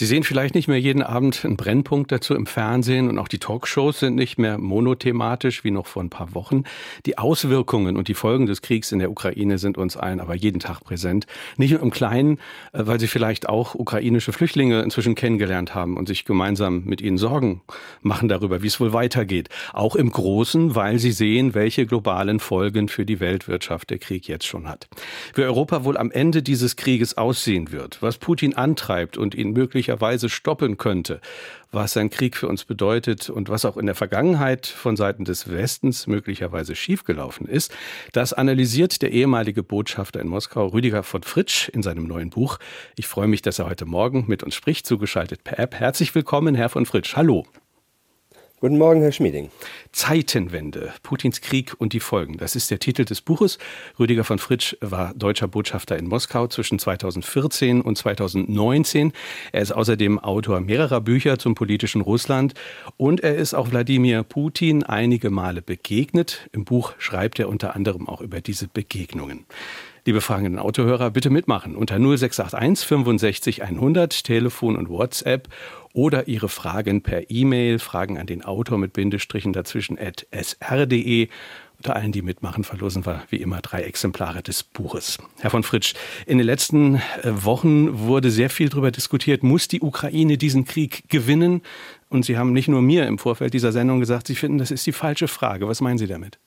Sie sehen vielleicht nicht mehr jeden Abend einen Brennpunkt dazu im Fernsehen und auch die Talkshows sind nicht mehr monothematisch wie noch vor ein paar Wochen. Die Auswirkungen und die Folgen des Kriegs in der Ukraine sind uns allen aber jeden Tag präsent. Nicht nur im Kleinen, äh, weil Sie vielleicht auch ukrainische Flüchtlinge inzwischen kennengelernt haben und sich gemeinsam mit ihnen Sorgen machen darüber, wie es wohl weitergeht. Auch im Großen, weil Sie sehen, welche globalen Folgen für die Weltwirtschaft der Krieg jetzt schon hat. Wie Europa wohl am Ende dieses Krieges aussehen wird, was Putin antreibt und ihn möglich möglicherweise stoppen könnte, was ein Krieg für uns bedeutet und was auch in der Vergangenheit von Seiten des Westens möglicherweise schiefgelaufen ist, das analysiert der ehemalige Botschafter in Moskau Rüdiger von Fritsch in seinem neuen Buch. Ich freue mich, dass er heute Morgen mit uns spricht, zugeschaltet per App. Herzlich willkommen, Herr von Fritsch. Hallo. Guten Morgen, Herr Schmieding. Zeitenwende, Putins Krieg und die Folgen. Das ist der Titel des Buches. Rüdiger von Fritsch war deutscher Botschafter in Moskau zwischen 2014 und 2019. Er ist außerdem Autor mehrerer Bücher zum politischen Russland und er ist auch Wladimir Putin einige Male begegnet. Im Buch schreibt er unter anderem auch über diese Begegnungen. Liebe fragenden Autohörer, bitte mitmachen unter 0681 65 100, Telefon und WhatsApp oder Ihre Fragen per E-Mail, Fragen an den Autor mit Bindestrichen dazwischen at sr.de. Unter allen, die mitmachen, verlosen wir wie immer drei Exemplare des Buches. Herr von Fritsch, in den letzten äh, Wochen wurde sehr viel darüber diskutiert, muss die Ukraine diesen Krieg gewinnen? Und Sie haben nicht nur mir im Vorfeld dieser Sendung gesagt, Sie finden, das ist die falsche Frage. Was meinen Sie damit?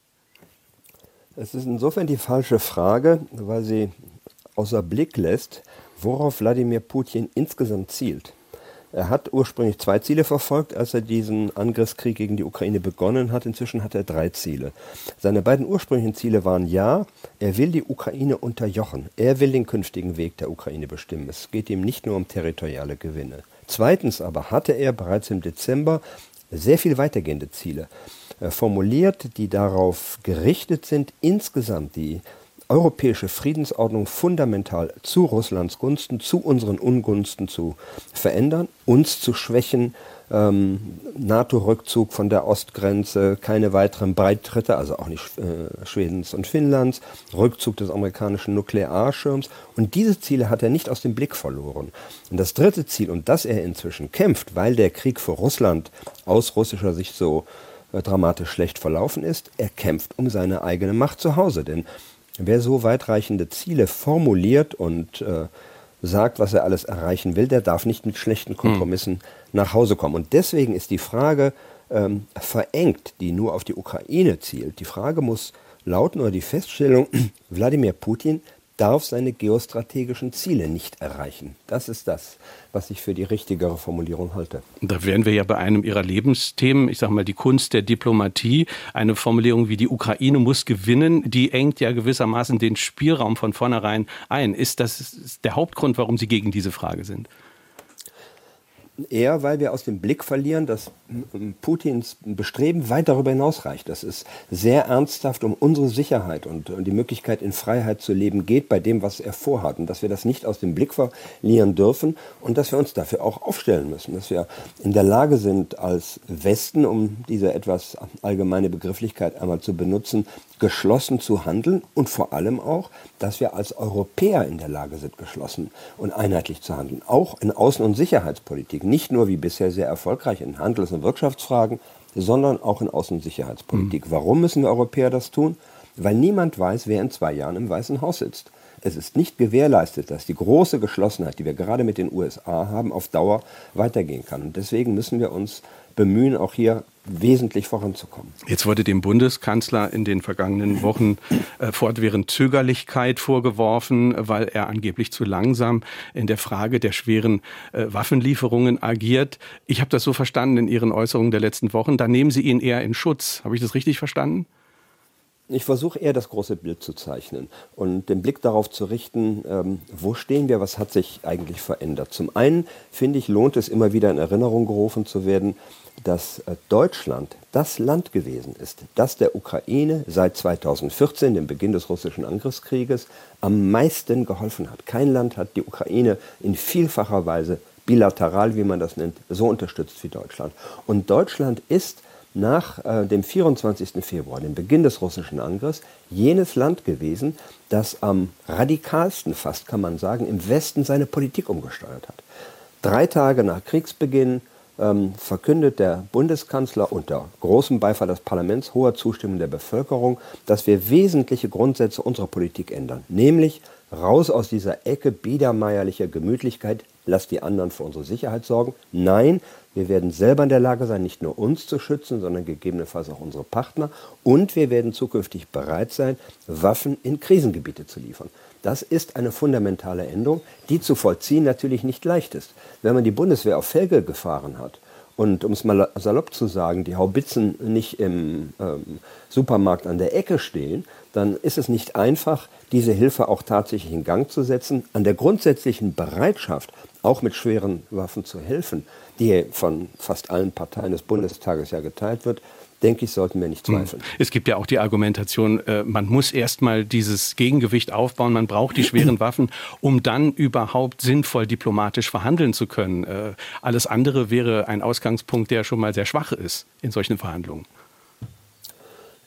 Es ist insofern die falsche Frage, weil sie außer Blick lässt, worauf Wladimir Putin insgesamt zielt. Er hat ursprünglich zwei Ziele verfolgt, als er diesen Angriffskrieg gegen die Ukraine begonnen hat. Inzwischen hat er drei Ziele. Seine beiden ursprünglichen Ziele waren ja, er will die Ukraine unterjochen. Er will den künftigen Weg der Ukraine bestimmen. Es geht ihm nicht nur um territoriale Gewinne. Zweitens aber hatte er bereits im Dezember sehr viel weitergehende Ziele. Äh, formuliert, die darauf gerichtet sind, insgesamt die europäische Friedensordnung fundamental zu Russlands Gunsten, zu unseren Ungunsten zu verändern, uns zu schwächen, ähm, NATO-Rückzug von der Ostgrenze, keine weiteren Beitritte, also auch nicht äh, Schwedens und Finnlands, Rückzug des amerikanischen Nuklearschirms. Und diese Ziele hat er nicht aus dem Blick verloren. Und das dritte Ziel, und das er inzwischen kämpft, weil der Krieg für Russland aus russischer Sicht so äh, dramatisch schlecht verlaufen ist. Er kämpft um seine eigene Macht zu Hause. Denn wer so weitreichende Ziele formuliert und äh, sagt, was er alles erreichen will, der darf nicht mit schlechten Kompromissen hm. nach Hause kommen. Und deswegen ist die Frage ähm, verengt, die nur auf die Ukraine zielt. Die Frage muss lauten oder die Feststellung, Wladimir Putin darf seine geostrategischen Ziele nicht erreichen. Das ist das, was ich für die richtigere Formulierung halte. Da wären wir ja bei einem Ihrer Lebensthemen, ich sage mal die Kunst der Diplomatie, eine Formulierung wie die Ukraine muss gewinnen, die engt ja gewissermaßen den Spielraum von vornherein ein. Ist das der Hauptgrund, warum Sie gegen diese Frage sind? Eher, weil wir aus dem Blick verlieren, dass Putins Bestreben weit darüber hinausreicht, dass es sehr ernsthaft um unsere Sicherheit und die Möglichkeit, in Freiheit zu leben, geht bei dem, was er vorhat. Und dass wir das nicht aus dem Blick verlieren dürfen und dass wir uns dafür auch aufstellen müssen. Dass wir in der Lage sind, als Westen, um diese etwas allgemeine Begrifflichkeit einmal zu benutzen, geschlossen zu handeln und vor allem auch, dass wir als Europäer in der Lage sind, geschlossen und einheitlich zu handeln. Auch in Außen- und Sicherheitspolitik. Nicht nur wie bisher sehr erfolgreich in Handels- und Wirtschaftsfragen, sondern auch in Außen- und Sicherheitspolitik. Mhm. Warum müssen wir Europäer das tun? Weil niemand weiß, wer in zwei Jahren im Weißen Haus sitzt. Es ist nicht gewährleistet, dass die große Geschlossenheit, die wir gerade mit den USA haben, auf Dauer weitergehen kann. Und deswegen müssen wir uns bemühen, auch hier wesentlich voranzukommen. Jetzt wurde dem Bundeskanzler in den vergangenen Wochen äh, fortwährend Zögerlichkeit vorgeworfen, weil er angeblich zu langsam in der Frage der schweren äh, Waffenlieferungen agiert. Ich habe das so verstanden in Ihren Äußerungen der letzten Wochen. Da nehmen Sie ihn eher in Schutz. Habe ich das richtig verstanden? Ich versuche eher das große Bild zu zeichnen und den Blick darauf zu richten, ähm, wo stehen wir, was hat sich eigentlich verändert. Zum einen finde ich, lohnt es immer wieder in Erinnerung gerufen zu werden, dass äh, Deutschland das Land gewesen ist, das der Ukraine seit 2014, dem Beginn des russischen Angriffskrieges, am meisten geholfen hat. Kein Land hat die Ukraine in vielfacher Weise bilateral, wie man das nennt, so unterstützt wie Deutschland. Und Deutschland ist nach äh, dem 24. Februar, dem Beginn des russischen Angriffs, jenes Land gewesen, das am radikalsten fast, kann man sagen, im Westen seine Politik umgesteuert hat. Drei Tage nach Kriegsbeginn ähm, verkündet der Bundeskanzler unter großem Beifall des Parlaments, hoher Zustimmung der Bevölkerung, dass wir wesentliche Grundsätze unserer Politik ändern, nämlich raus aus dieser Ecke biedermeierlicher Gemütlichkeit, lass die anderen für unsere Sicherheit sorgen. Nein, wir werden selber in der Lage sein, nicht nur uns zu schützen, sondern gegebenenfalls auch unsere Partner. Und wir werden zukünftig bereit sein, Waffen in Krisengebiete zu liefern. Das ist eine fundamentale Änderung, die zu vollziehen natürlich nicht leicht ist. Wenn man die Bundeswehr auf Felge gefahren hat und um es mal salopp zu sagen, die Haubitzen nicht im ähm, Supermarkt an der Ecke stehen, dann ist es nicht einfach, diese Hilfe auch tatsächlich in Gang zu setzen. An der grundsätzlichen Bereitschaft, auch mit schweren Waffen zu helfen, die von fast allen Parteien des Bundestages ja geteilt wird, denke ich, sollten wir nicht hm. zweifeln. Es gibt ja auch die Argumentation, äh, man muss erstmal dieses Gegengewicht aufbauen, man braucht die schweren Waffen, um dann überhaupt sinnvoll diplomatisch verhandeln zu können. Äh, alles andere wäre ein Ausgangspunkt, der schon mal sehr schwach ist in solchen Verhandlungen.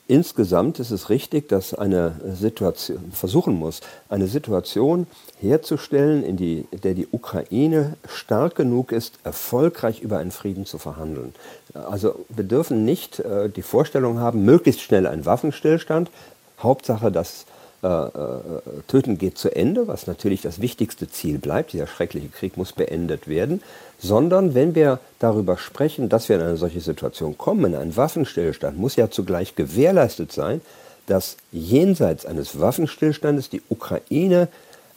Insgesamt ist es richtig, dass eine Situation versuchen muss, eine Situation herzustellen, in die, der die Ukraine stark genug ist, erfolgreich über einen Frieden zu verhandeln. Also wir dürfen nicht äh, die Vorstellung haben, möglichst schnell ein Waffenstillstand. Hauptsache, das äh, äh, Töten geht zu Ende, was natürlich das wichtigste Ziel bleibt. Dieser schreckliche Krieg muss beendet werden sondern wenn wir darüber sprechen, dass wir in eine solche Situation kommen, ein Waffenstillstand muss ja zugleich gewährleistet sein, dass jenseits eines Waffenstillstandes die Ukraine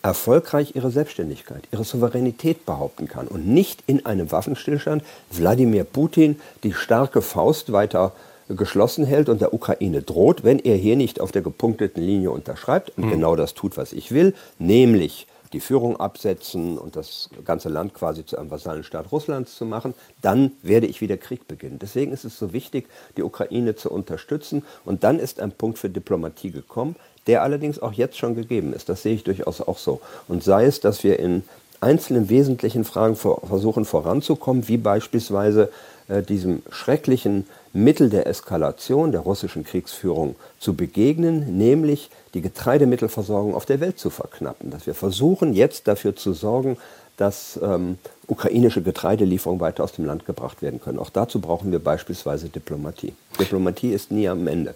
erfolgreich ihre Selbstständigkeit, ihre Souveränität behaupten kann und nicht in einem Waffenstillstand Wladimir Putin die starke Faust weiter geschlossen hält und der Ukraine droht, wenn er hier nicht auf der gepunkteten Linie unterschreibt und mhm. genau das tut, was ich will, nämlich die Führung absetzen und das ganze Land quasi zu einem Vasallenstaat Russlands zu machen, dann werde ich wieder Krieg beginnen. Deswegen ist es so wichtig, die Ukraine zu unterstützen. Und dann ist ein Punkt für Diplomatie gekommen, der allerdings auch jetzt schon gegeben ist. Das sehe ich durchaus auch so. Und sei es, dass wir in einzelnen wesentlichen Fragen versuchen voranzukommen, wie beispielsweise äh, diesem schrecklichen Mittel der Eskalation der russischen Kriegsführung zu begegnen, nämlich die Getreidemittelversorgung auf der Welt zu verknappen. Dass wir versuchen jetzt dafür zu sorgen, dass ähm, ukrainische Getreidelieferungen weiter aus dem Land gebracht werden können. Auch dazu brauchen wir beispielsweise Diplomatie. Diplomatie ist nie am Ende.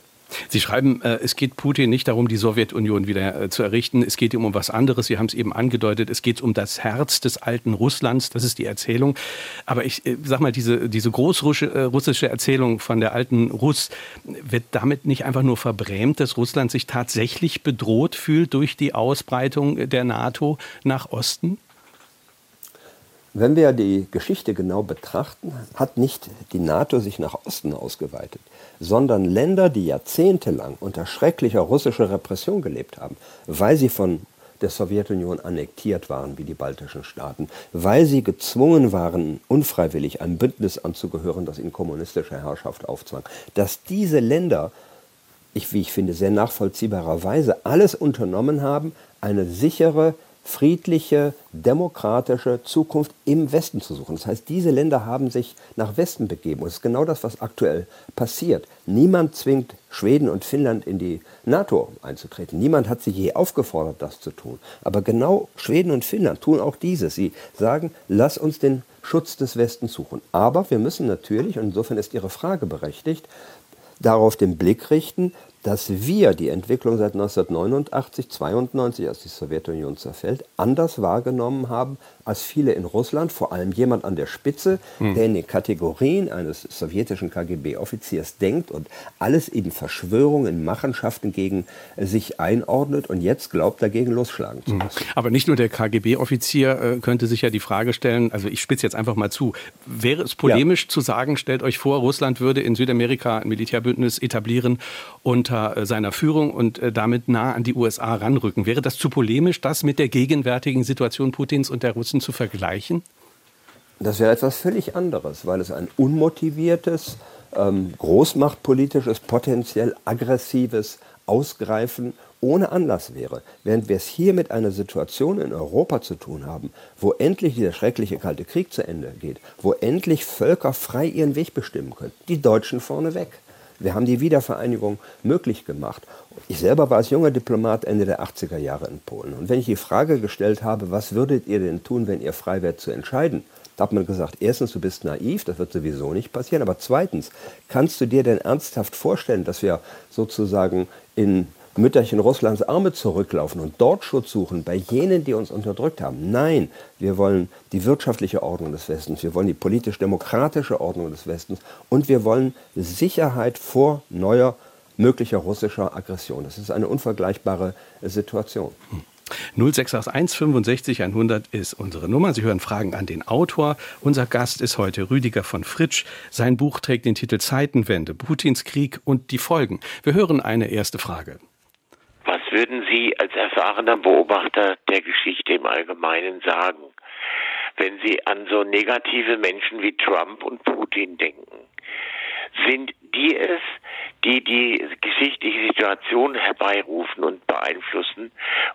Sie schreiben, äh, es geht Putin nicht darum, die Sowjetunion wieder äh, zu errichten. Es geht ihm um was anderes. Sie haben es eben angedeutet. Es geht um das Herz des alten Russlands. Das ist die Erzählung. Aber ich äh, sag mal, diese, diese großrussische Erzählung von der alten Russ wird damit nicht einfach nur verbrämt, dass Russland sich tatsächlich bedroht fühlt durch die Ausbreitung der NATO nach Osten? Wenn wir die Geschichte genau betrachten, hat nicht die NATO sich nach Osten ausgeweitet, sondern Länder, die jahrzehntelang unter schrecklicher russischer Repression gelebt haben, weil sie von der Sowjetunion annektiert waren, wie die baltischen Staaten, weil sie gezwungen waren, unfreiwillig einem Bündnis anzugehören, das ihnen kommunistische Herrschaft aufzwang, dass diese Länder, ich, wie ich finde, sehr nachvollziehbarerweise alles unternommen haben, eine sichere, friedliche, demokratische Zukunft im Westen zu suchen. Das heißt, diese Länder haben sich nach Westen begeben. Und es ist genau das, was aktuell passiert. Niemand zwingt Schweden und Finnland in die NATO einzutreten. Niemand hat sie je aufgefordert, das zu tun. Aber genau Schweden und Finnland tun auch dieses. Sie sagen, lass uns den Schutz des Westens suchen. Aber wir müssen natürlich, und insofern ist Ihre Frage berechtigt, darauf den Blick richten, dass wir die Entwicklung seit 1989, 92, als die Sowjetunion zerfällt, anders wahrgenommen haben als viele in Russland, vor allem jemand an der Spitze, hm. der in den Kategorien eines sowjetischen KGB-Offiziers denkt und alles in Verschwörungen, Machenschaften gegen sich einordnet und jetzt glaubt, dagegen losschlagen zu hm. müssen. Aber nicht nur der KGB-Offizier äh, könnte sich ja die Frage stellen, also ich spitze jetzt einfach mal zu, wäre es polemisch ja. zu sagen, stellt euch vor, Russland würde in Südamerika ein Militärbündnis etablieren unter äh, seiner Führung und äh, damit nah an die USA ranrücken. Wäre das zu polemisch, das mit der gegenwärtigen Situation Putins und der Russen Russen zu vergleichen? Das wäre etwas völlig anderes, weil es ein unmotiviertes, ähm, großmachtpolitisches, potenziell aggressives Ausgreifen ohne Anlass wäre, während wir es hier mit einer Situation in Europa zu tun haben, wo endlich dieser schreckliche Kalte Krieg zu Ende geht, wo endlich Völker frei ihren Weg bestimmen können, die Deutschen vorneweg. Wir haben die Wiedervereinigung möglich gemacht. Ich selber war als junger Diplomat Ende der 80er Jahre in Polen. Und wenn ich die Frage gestellt habe, was würdet ihr denn tun, wenn ihr frei wärt zu entscheiden, da hat man gesagt, erstens, du bist naiv, das wird sowieso nicht passieren. Aber zweitens, kannst du dir denn ernsthaft vorstellen, dass wir sozusagen in Mütterchen Russlands Arme zurücklaufen und dort Schutz suchen bei jenen, die uns unterdrückt haben. Nein, wir wollen die wirtschaftliche Ordnung des Westens, wir wollen die politisch-demokratische Ordnung des Westens und wir wollen Sicherheit vor neuer möglicher russischer Aggression. Das ist eine unvergleichbare Situation. 0681 65 100 ist unsere Nummer. Sie hören Fragen an den Autor. Unser Gast ist heute Rüdiger von Fritsch. Sein Buch trägt den Titel Zeitenwende, Putins Krieg und die Folgen. Wir hören eine erste Frage. Würden Sie als erfahrener Beobachter der Geschichte im Allgemeinen sagen, wenn Sie an so negative Menschen wie Trump und Putin denken? Sind die es, die die geschichtliche Situation herbeirufen und beeinflussen?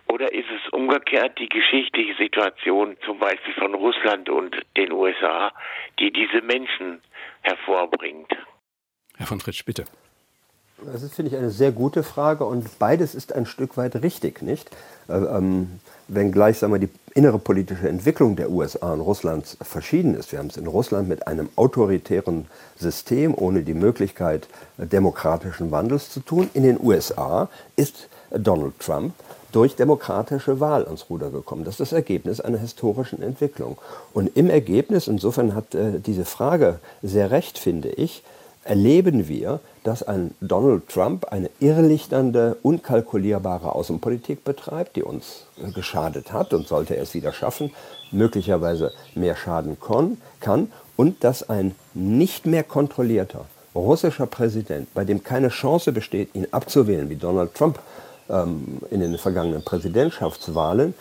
Oder ist es umgekehrt die geschichtliche Situation zum Beispiel von Russland und den USA, die diese Menschen hervorbringt? Herr von Fritsch, bitte. Das ist, finde ich, eine sehr gute Frage und beides ist ein Stück weit richtig, nicht? Äh, ähm, wenngleich sagen wir, die innere politische Entwicklung der USA und Russlands verschieden ist. Wir haben es in Russland mit einem autoritären System ohne die Möglichkeit demokratischen Wandels zu tun. In den USA ist Donald Trump durch demokratische Wahl ans Ruder gekommen. Das ist das Ergebnis einer historischen Entwicklung. Und im Ergebnis, insofern hat äh, diese Frage sehr recht, finde ich, erleben wir, dass ein Donald Trump eine irrlichternde, unkalkulierbare Außenpolitik betreibt, die uns geschadet hat und sollte er es wieder schaffen, möglicherweise mehr schaden kann, und dass ein nicht mehr kontrollierter russischer Präsident, bei dem keine Chance besteht, ihn abzuwählen, wie Donald Trump ähm, in den vergangenen Präsidentschaftswahlen,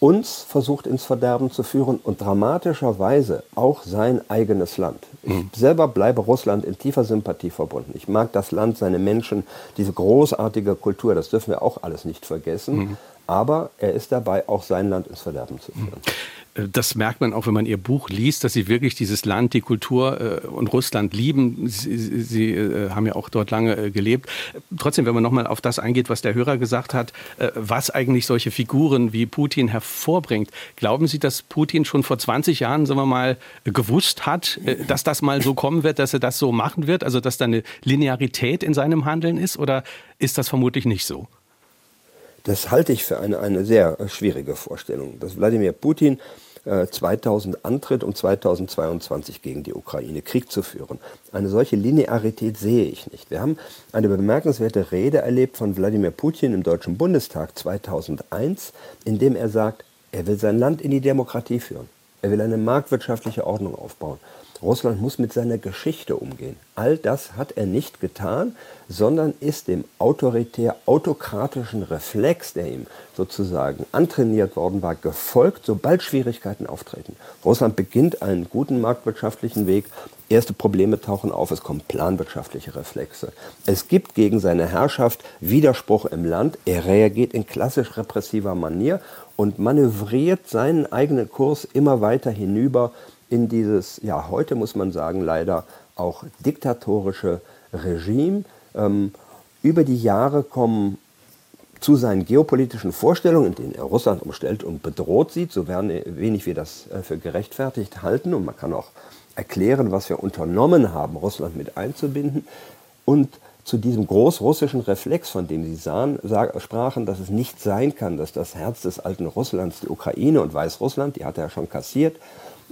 uns versucht ins Verderben zu führen und dramatischerweise auch sein eigenes Land. Ich mhm. selber bleibe Russland in tiefer Sympathie verbunden. Ich mag das Land, seine Menschen, diese großartige Kultur, das dürfen wir auch alles nicht vergessen. Mhm. Aber er ist dabei, auch sein Land ins Verderben zu führen. Mhm. Das merkt man auch, wenn man Ihr Buch liest, dass Sie wirklich dieses Land, die Kultur äh, und Russland lieben. Sie, Sie äh, haben ja auch dort lange äh, gelebt. Trotzdem, wenn man nochmal auf das eingeht, was der Hörer gesagt hat, was eigentlich solche Figuren wie Putin hervorbringt. Glauben Sie, dass Putin schon vor 20 Jahren, sagen wir mal, gewusst hat, dass das mal so kommen wird, dass er das so machen wird? Also, dass da eine Linearität in seinem Handeln ist? Oder ist das vermutlich nicht so? Das halte ich für eine, eine sehr schwierige Vorstellung. Dass Wladimir Putin 2000 äh, antritt, um 2022 gegen die Ukraine Krieg zu führen. Eine solche Linearität sehe ich nicht. Wir haben eine bemerkenswerte Rede erlebt von Wladimir Putin im Deutschen Bundestag 2001, in dem er sagt, er will sein Land in die Demokratie führen. Er will eine marktwirtschaftliche Ordnung aufbauen. Russland muss mit seiner Geschichte umgehen. All das hat er nicht getan, sondern ist dem autoritär-autokratischen Reflex, der ihm sozusagen antrainiert worden war, gefolgt, sobald Schwierigkeiten auftreten. Russland beginnt einen guten marktwirtschaftlichen Weg. Erste Probleme tauchen auf, es kommen planwirtschaftliche Reflexe. Es gibt gegen seine Herrschaft Widerspruch im Land. Er reagiert in klassisch repressiver Manier und manövriert seinen eigenen Kurs immer weiter hinüber in dieses, ja, heute muss man sagen, leider auch diktatorische Regime. Ähm, über die Jahre kommen zu seinen geopolitischen Vorstellungen, in denen er Russland umstellt und bedroht sieht, so wenig wir das äh, für gerechtfertigt halten, und man kann auch erklären, was wir unternommen haben, Russland mit einzubinden, und zu diesem großrussischen Reflex, von dem Sie sahen, sprachen, dass es nicht sein kann, dass das Herz des alten Russlands, die Ukraine und Weißrussland, die hat er ja schon kassiert,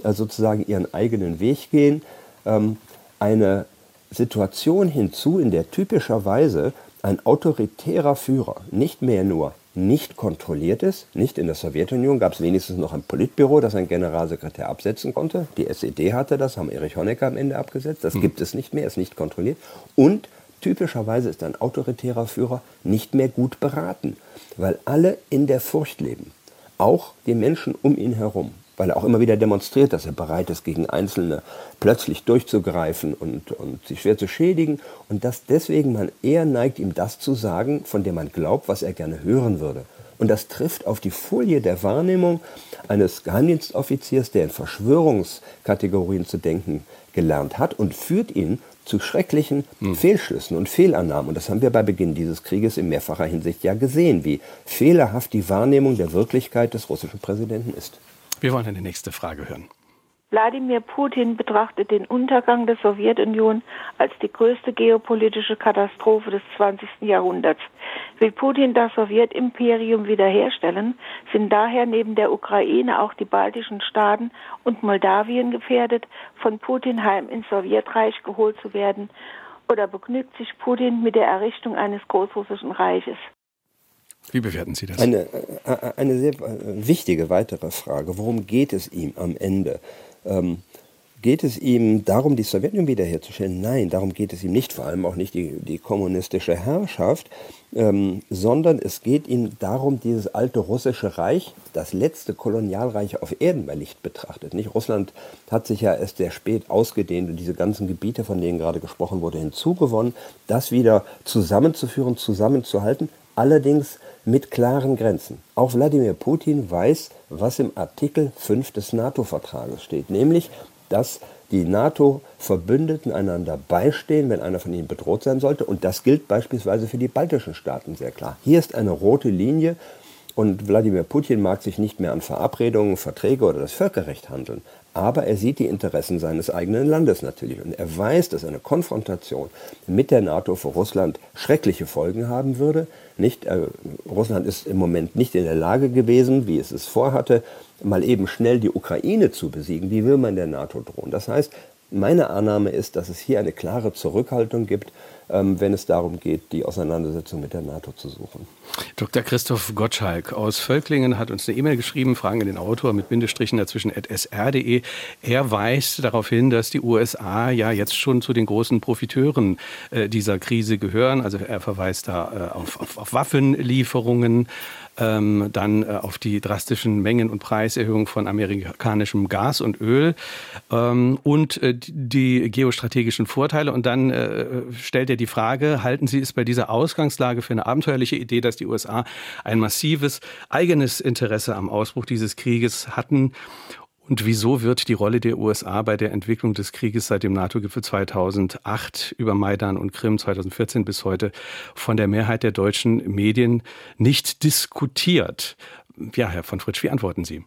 sozusagen ihren eigenen Weg gehen, ähm, eine Situation hinzu, in der typischerweise ein autoritärer Führer nicht mehr nur nicht kontrolliert ist. Nicht in der Sowjetunion gab es wenigstens noch ein Politbüro, das ein Generalsekretär absetzen konnte. Die SED hatte das, haben Erich Honecker am Ende abgesetzt. Das mhm. gibt es nicht mehr, ist nicht kontrolliert. Und typischerweise ist ein autoritärer Führer nicht mehr gut beraten, weil alle in der Furcht leben. Auch die Menschen um ihn herum weil er auch immer wieder demonstriert, dass er bereit ist, gegen Einzelne plötzlich durchzugreifen und, und sich schwer zu schädigen und dass deswegen man eher neigt, ihm das zu sagen, von dem man glaubt, was er gerne hören würde. Und das trifft auf die Folie der Wahrnehmung eines Geheimdienstoffiziers, der in Verschwörungskategorien zu denken gelernt hat und führt ihn zu schrecklichen hm. Fehlschlüssen und Fehlannahmen. Und das haben wir bei Beginn dieses Krieges in mehrfacher Hinsicht ja gesehen, wie fehlerhaft die Wahrnehmung der Wirklichkeit des russischen Präsidenten ist. Wir wollen eine nächste Frage hören. Wladimir Putin betrachtet den Untergang der Sowjetunion als die größte geopolitische Katastrophe des 20. Jahrhunderts. Will Putin das Sowjetimperium wiederherstellen, sind daher neben der Ukraine auch die baltischen Staaten und Moldawien gefährdet, von Putin heim ins Sowjetreich geholt zu werden, oder begnügt sich Putin mit der Errichtung eines großrussischen Reiches? Wie bewerten Sie das? Eine, äh, eine sehr äh, wichtige weitere Frage. Worum geht es ihm am Ende? Ähm, geht es ihm darum, die Sowjetunion wiederherzustellen? Nein, darum geht es ihm nicht, vor allem auch nicht die, die kommunistische Herrschaft, ähm, sondern es geht ihm darum, dieses alte russische Reich, das letzte Kolonialreich auf Erden bei Licht betrachtet. Nicht? Russland hat sich ja erst sehr spät ausgedehnt und diese ganzen Gebiete, von denen gerade gesprochen wurde, hinzugewonnen, das wieder zusammenzuführen, zusammenzuhalten, allerdings mit klaren Grenzen. Auch Wladimir Putin weiß, was im Artikel 5 des NATO-Vertrages steht, nämlich, dass die NATO-Verbündeten einander beistehen, wenn einer von ihnen bedroht sein sollte. Und das gilt beispielsweise für die baltischen Staaten sehr klar. Hier ist eine rote Linie und Wladimir Putin mag sich nicht mehr an Verabredungen, Verträge oder das Völkerrecht handeln. Aber er sieht die Interessen seines eigenen Landes natürlich. Und er weiß, dass eine Konfrontation mit der NATO für Russland schreckliche Folgen haben würde. Nicht, äh, Russland ist im Moment nicht in der Lage gewesen, wie es es vorhatte, mal eben schnell die Ukraine zu besiegen. Wie will man der NATO drohen? Das heißt, meine Annahme ist, dass es hier eine klare Zurückhaltung gibt wenn es darum geht, die Auseinandersetzung mit der NATO zu suchen. Dr. Christoph Gottschalk aus Völklingen hat uns eine E-Mail geschrieben, Fragen an den Autor mit Bindestrichen dazwischen at sr.de. Er weist darauf hin, dass die USA ja jetzt schon zu den großen Profiteuren äh, dieser Krise gehören. Also er verweist da äh, auf, auf, auf Waffenlieferungen, ähm, dann äh, auf die drastischen Mengen- und Preiserhöhungen von amerikanischem Gas und Öl ähm, und äh, die geostrategischen Vorteile. Und dann äh, stellt er die Frage, halten Sie es bei dieser Ausgangslage für eine abenteuerliche Idee, dass die USA ein massives eigenes Interesse am Ausbruch dieses Krieges hatten und wieso wird die Rolle der USA bei der Entwicklung des Krieges seit dem NATO-Gipfel 2008 über Maidan und Krim 2014 bis heute von der Mehrheit der deutschen Medien nicht diskutiert? Ja, Herr von Fritsch, wie antworten Sie?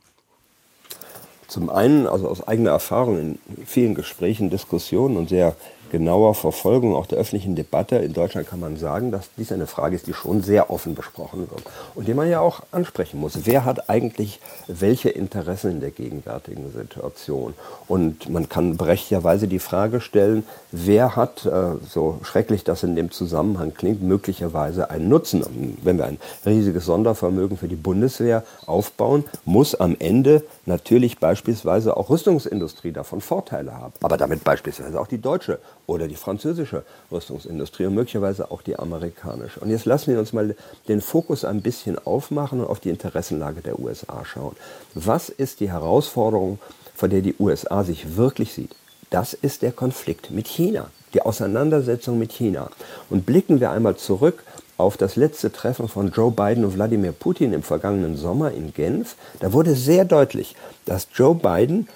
Zum einen, also aus eigener Erfahrung in vielen Gesprächen, Diskussionen und sehr genauer Verfolgung auch der öffentlichen Debatte in Deutschland kann man sagen, dass dies eine Frage ist, die schon sehr offen besprochen wird und die man ja auch ansprechen muss. Wer hat eigentlich welche Interessen in der gegenwärtigen Situation? Und man kann berechtigterweise die Frage stellen, wer hat, äh, so schrecklich das in dem Zusammenhang klingt, möglicherweise einen Nutzen? Wenn wir ein riesiges Sondervermögen für die Bundeswehr aufbauen, muss am Ende natürlich beispielsweise auch Rüstungsindustrie davon Vorteile haben. Aber damit beispielsweise auch die deutsche oder die französische Rüstungsindustrie und möglicherweise auch die amerikanische. Und jetzt lassen wir uns mal den Fokus ein bisschen aufmachen und auf die Interessenlage der USA schauen. Was ist die Herausforderung, vor der die USA sich wirklich sieht? Das ist der Konflikt mit China, die Auseinandersetzung mit China. Und blicken wir einmal zurück auf das letzte Treffen von Joe Biden und Wladimir Putin im vergangenen Sommer in Genf. Da wurde sehr deutlich, dass Joe Biden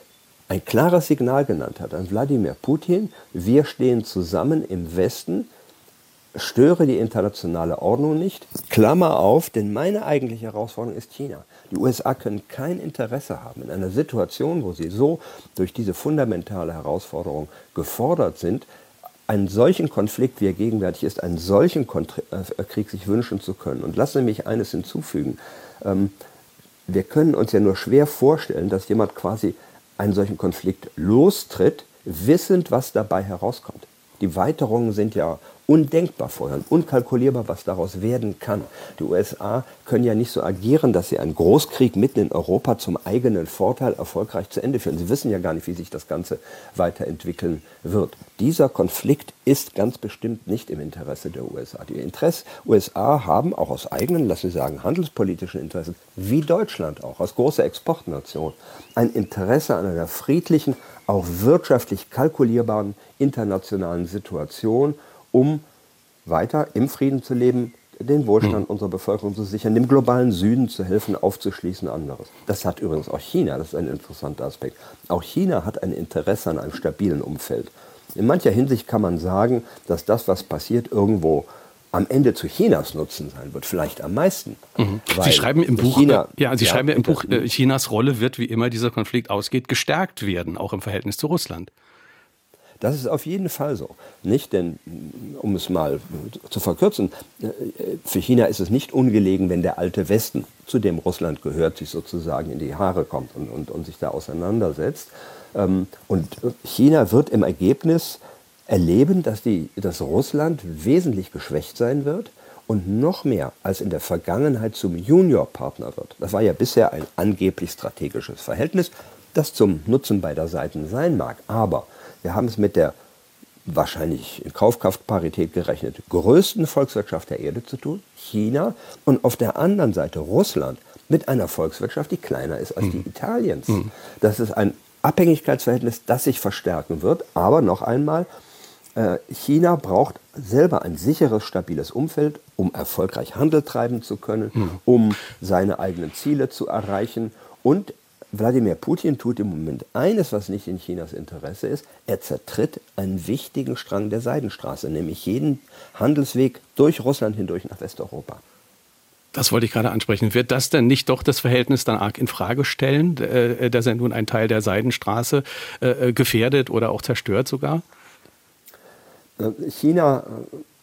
ein klares Signal genannt hat an Wladimir Putin, wir stehen zusammen im Westen, störe die internationale Ordnung nicht, Klammer auf, denn meine eigentliche Herausforderung ist China. Die USA können kein Interesse haben in einer Situation, wo sie so durch diese fundamentale Herausforderung gefordert sind, einen solchen Konflikt, wie er gegenwärtig ist, einen solchen äh, Krieg sich wünschen zu können. Und lassen Sie mich eines hinzufügen. Ähm, wir können uns ja nur schwer vorstellen, dass jemand quasi einen solchen Konflikt lostritt, wissend, was dabei herauskommt. Die Weiterungen sind ja undenkbar vorher und unkalkulierbar, was daraus werden kann. Die USA können ja nicht so agieren, dass sie einen Großkrieg mitten in Europa zum eigenen Vorteil erfolgreich zu Ende führen. Sie wissen ja gar nicht, wie sich das Ganze weiterentwickeln wird. Dieser Konflikt ist ganz bestimmt nicht im Interesse der USA. Die Interesse, USA haben auch aus eigenen, lassen Sie sagen, handelspolitischen Interessen, wie Deutschland auch, als große Exportnation, ein Interesse an einer friedlichen, auch wirtschaftlich kalkulierbaren internationalen Situation um weiter im Frieden zu leben, den Wohlstand mhm. unserer Bevölkerung zu sichern, dem globalen Süden zu helfen, aufzuschließen, anderes. Das hat übrigens auch China, das ist ein interessanter Aspekt. Auch China hat ein Interesse an einem stabilen Umfeld. In mancher Hinsicht kann man sagen, dass das, was passiert, irgendwo am Ende zu Chinas Nutzen sein wird, vielleicht am meisten. Mhm. Sie schreiben im Buch, China, ja, Sie ja, schreiben im Buch, äh, Chinas Rolle wird, wie immer dieser Konflikt ausgeht, gestärkt werden, auch im Verhältnis zu Russland. Das ist auf jeden Fall so. Nicht, denn, um es mal zu verkürzen, äh, für China ist es nicht ungelegen, wenn der alte Westen, zu dem Russland gehört, sich sozusagen in die Haare kommt und, und, und sich da auseinandersetzt. Ähm, und China wird im Ergebnis erleben, dass, die, dass Russland wesentlich geschwächt sein wird und noch mehr als in der Vergangenheit zum Juniorpartner wird. Das war ja bisher ein angeblich strategisches Verhältnis, das zum Nutzen beider Seiten sein mag. Aber wir haben es mit der wahrscheinlich in Kaufkraftparität gerechnet größten Volkswirtschaft der Erde zu tun, China, und auf der anderen Seite Russland mit einer Volkswirtschaft, die kleiner ist als die mhm. Italiens. Mhm. Das ist ein Abhängigkeitsverhältnis, das sich verstärken wird. Aber noch einmal, China braucht selber ein sicheres, stabiles Umfeld, um erfolgreich Handel treiben zu können, mhm. um seine eigenen Ziele zu erreichen und Wladimir Putin tut im Moment eines, was nicht in Chinas Interesse ist. Er zertritt einen wichtigen Strang der Seidenstraße, nämlich jeden Handelsweg durch Russland hindurch nach Westeuropa. Das wollte ich gerade ansprechen. Wird das denn nicht doch das Verhältnis dann arg in Frage stellen, äh, dass er nun einen Teil der Seidenstraße äh, gefährdet oder auch zerstört sogar? Äh, China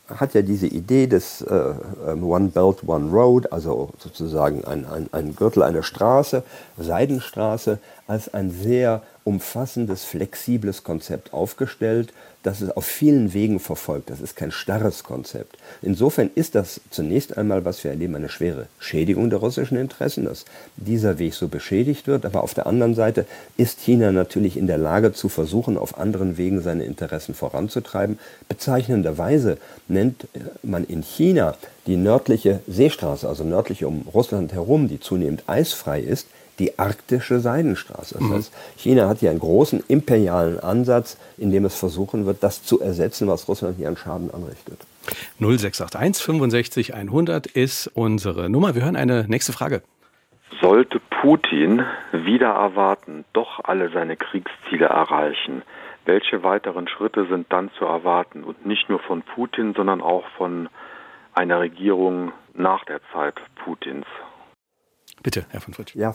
hat ja diese Idee des äh, ähm, One Belt, One Road, also sozusagen ein, ein, ein Gürtel, eine Straße, Seidenstraße, als ein sehr umfassendes, flexibles Konzept aufgestellt, das es auf vielen Wegen verfolgt. Das ist kein starres Konzept. Insofern ist das zunächst einmal, was wir erleben, eine schwere Schädigung der russischen Interessen, dass dieser Weg so beschädigt wird. Aber auf der anderen Seite ist China natürlich in der Lage zu versuchen, auf anderen Wegen seine Interessen voranzutreiben. Bezeichnenderweise nennt man in China die nördliche Seestraße, also nördlich um Russland herum, die zunehmend eisfrei ist, die arktische Seidenstraße. Das mhm. heißt, China hat hier einen großen imperialen Ansatz, in dem es versuchen wird, das zu ersetzen, was Russland hier an Schaden anrichtet. 0681 65 100 ist unsere Nummer. Wir hören eine nächste Frage. Sollte Putin wieder erwarten, doch alle seine Kriegsziele erreichen, welche weiteren Schritte sind dann zu erwarten? Und nicht nur von Putin, sondern auch von einer Regierung nach der Zeit Putins. Bitte, Herr von Fritsch. Ja,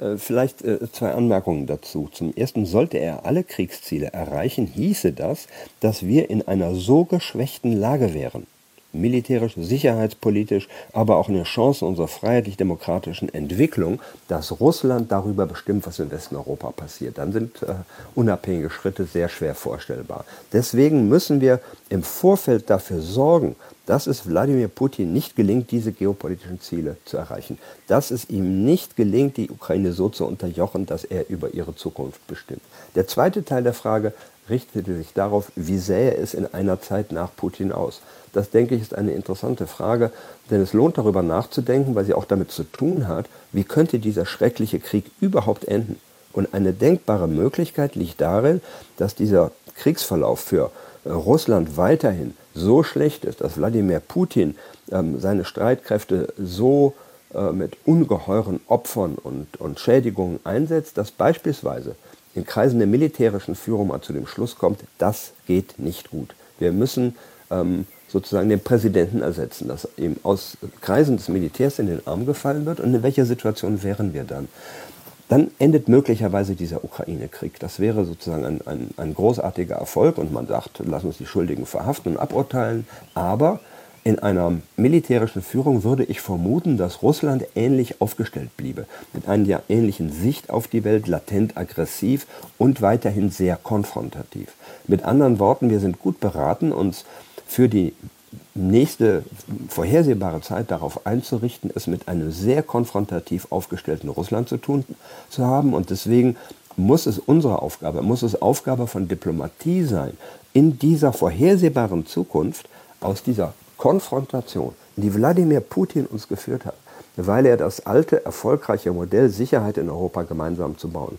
äh, vielleicht äh, zwei Anmerkungen dazu. Zum Ersten, sollte er alle Kriegsziele erreichen, hieße das, dass wir in einer so geschwächten Lage wären, militärisch, sicherheitspolitisch, aber auch eine Chance unserer freiheitlich-demokratischen Entwicklung, dass Russland darüber bestimmt, was in Westeuropa passiert. Dann sind äh, unabhängige Schritte sehr schwer vorstellbar. Deswegen müssen wir im Vorfeld dafür sorgen, dass es Wladimir Putin nicht gelingt, diese geopolitischen Ziele zu erreichen. Dass es ihm nicht gelingt, die Ukraine so zu unterjochen, dass er über ihre Zukunft bestimmt. Der zweite Teil der Frage richtete sich darauf, wie sähe es in einer Zeit nach Putin aus. Das, denke ich, ist eine interessante Frage, denn es lohnt darüber nachzudenken, weil sie auch damit zu tun hat, wie könnte dieser schreckliche Krieg überhaupt enden. Und eine denkbare Möglichkeit liegt darin, dass dieser Kriegsverlauf für äh, Russland weiterhin so schlecht ist, dass Wladimir Putin ähm, seine Streitkräfte so äh, mit ungeheuren Opfern und, und Schädigungen einsetzt, dass beispielsweise in Kreisen der militärischen Führung mal zu dem Schluss kommt, das geht nicht gut. Wir müssen ähm, sozusagen den Präsidenten ersetzen, dass ihm aus Kreisen des Militärs in den Arm gefallen wird. Und in welcher Situation wären wir dann? Dann endet möglicherweise dieser Ukraine-Krieg. Das wäre sozusagen ein, ein, ein großartiger Erfolg und man sagt, lass uns die Schuldigen verhaften und aburteilen. Aber in einer militärischen Führung würde ich vermuten, dass Russland ähnlich aufgestellt bliebe, mit einer ähnlichen Sicht auf die Welt, latent aggressiv und weiterhin sehr konfrontativ. Mit anderen Worten, wir sind gut beraten, uns für die nächste vorhersehbare Zeit darauf einzurichten, es mit einem sehr konfrontativ aufgestellten Russland zu tun zu haben. Und deswegen muss es unsere Aufgabe, muss es Aufgabe von Diplomatie sein, in dieser vorhersehbaren Zukunft aus dieser Konfrontation, die Wladimir Putin uns geführt hat, weil er das alte, erfolgreiche Modell Sicherheit in Europa gemeinsam zu bauen,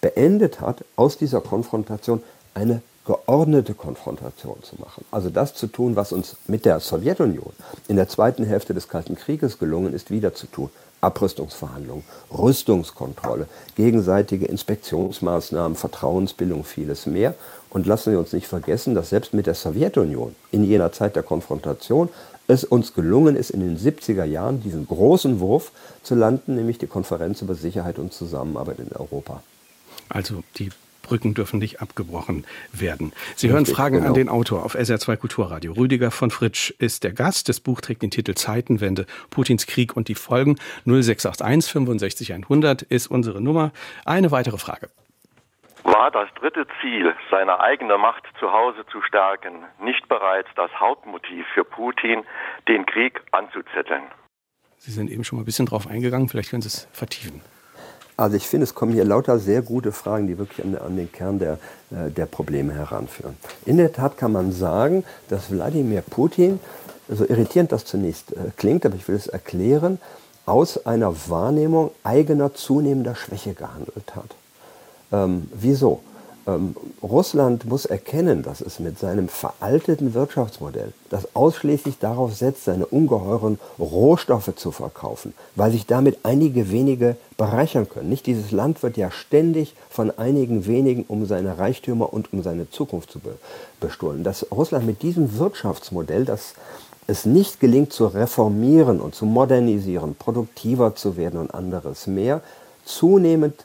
beendet hat, aus dieser Konfrontation eine geordnete Konfrontation zu machen. Also das zu tun, was uns mit der Sowjetunion in der zweiten Hälfte des Kalten Krieges gelungen ist, wieder zu tun. Abrüstungsverhandlungen, Rüstungskontrolle, gegenseitige Inspektionsmaßnahmen, Vertrauensbildung, vieles mehr. Und lassen wir uns nicht vergessen, dass selbst mit der Sowjetunion in jener Zeit der Konfrontation es uns gelungen ist, in den 70er Jahren diesen großen Wurf zu landen, nämlich die Konferenz über Sicherheit und Zusammenarbeit in Europa. Also die Brücken dürfen nicht abgebrochen werden. Sie Richtig, hören Fragen genau. an den Autor auf SR2 Kulturradio. Rüdiger von Fritsch ist der Gast. Das Buch trägt den Titel Zeitenwende, Putins Krieg und die Folgen. 0681 65 100 ist unsere Nummer. Eine weitere Frage. War das dritte Ziel, seine eigene Macht zu Hause zu stärken, nicht bereits das Hauptmotiv für Putin, den Krieg anzuzetteln? Sie sind eben schon mal ein bisschen drauf eingegangen, vielleicht können Sie es vertiefen. Also ich finde, es kommen hier lauter sehr gute Fragen, die wirklich an, an den Kern der, äh, der Probleme heranführen. In der Tat kann man sagen, dass Wladimir Putin, so irritierend das zunächst äh, klingt, aber ich will es erklären, aus einer Wahrnehmung eigener zunehmender Schwäche gehandelt hat. Ähm, wieso? Ähm, Russland muss erkennen, dass es mit seinem veralteten Wirtschaftsmodell, das ausschließlich darauf setzt, seine ungeheuren Rohstoffe zu verkaufen, weil sich damit einige wenige bereichern können. Nicht dieses Land wird ja ständig von einigen wenigen um seine Reichtümer und um seine Zukunft zu bestohlen. Dass Russland mit diesem Wirtschaftsmodell, das es nicht gelingt zu reformieren und zu modernisieren, produktiver zu werden und anderes mehr, zunehmend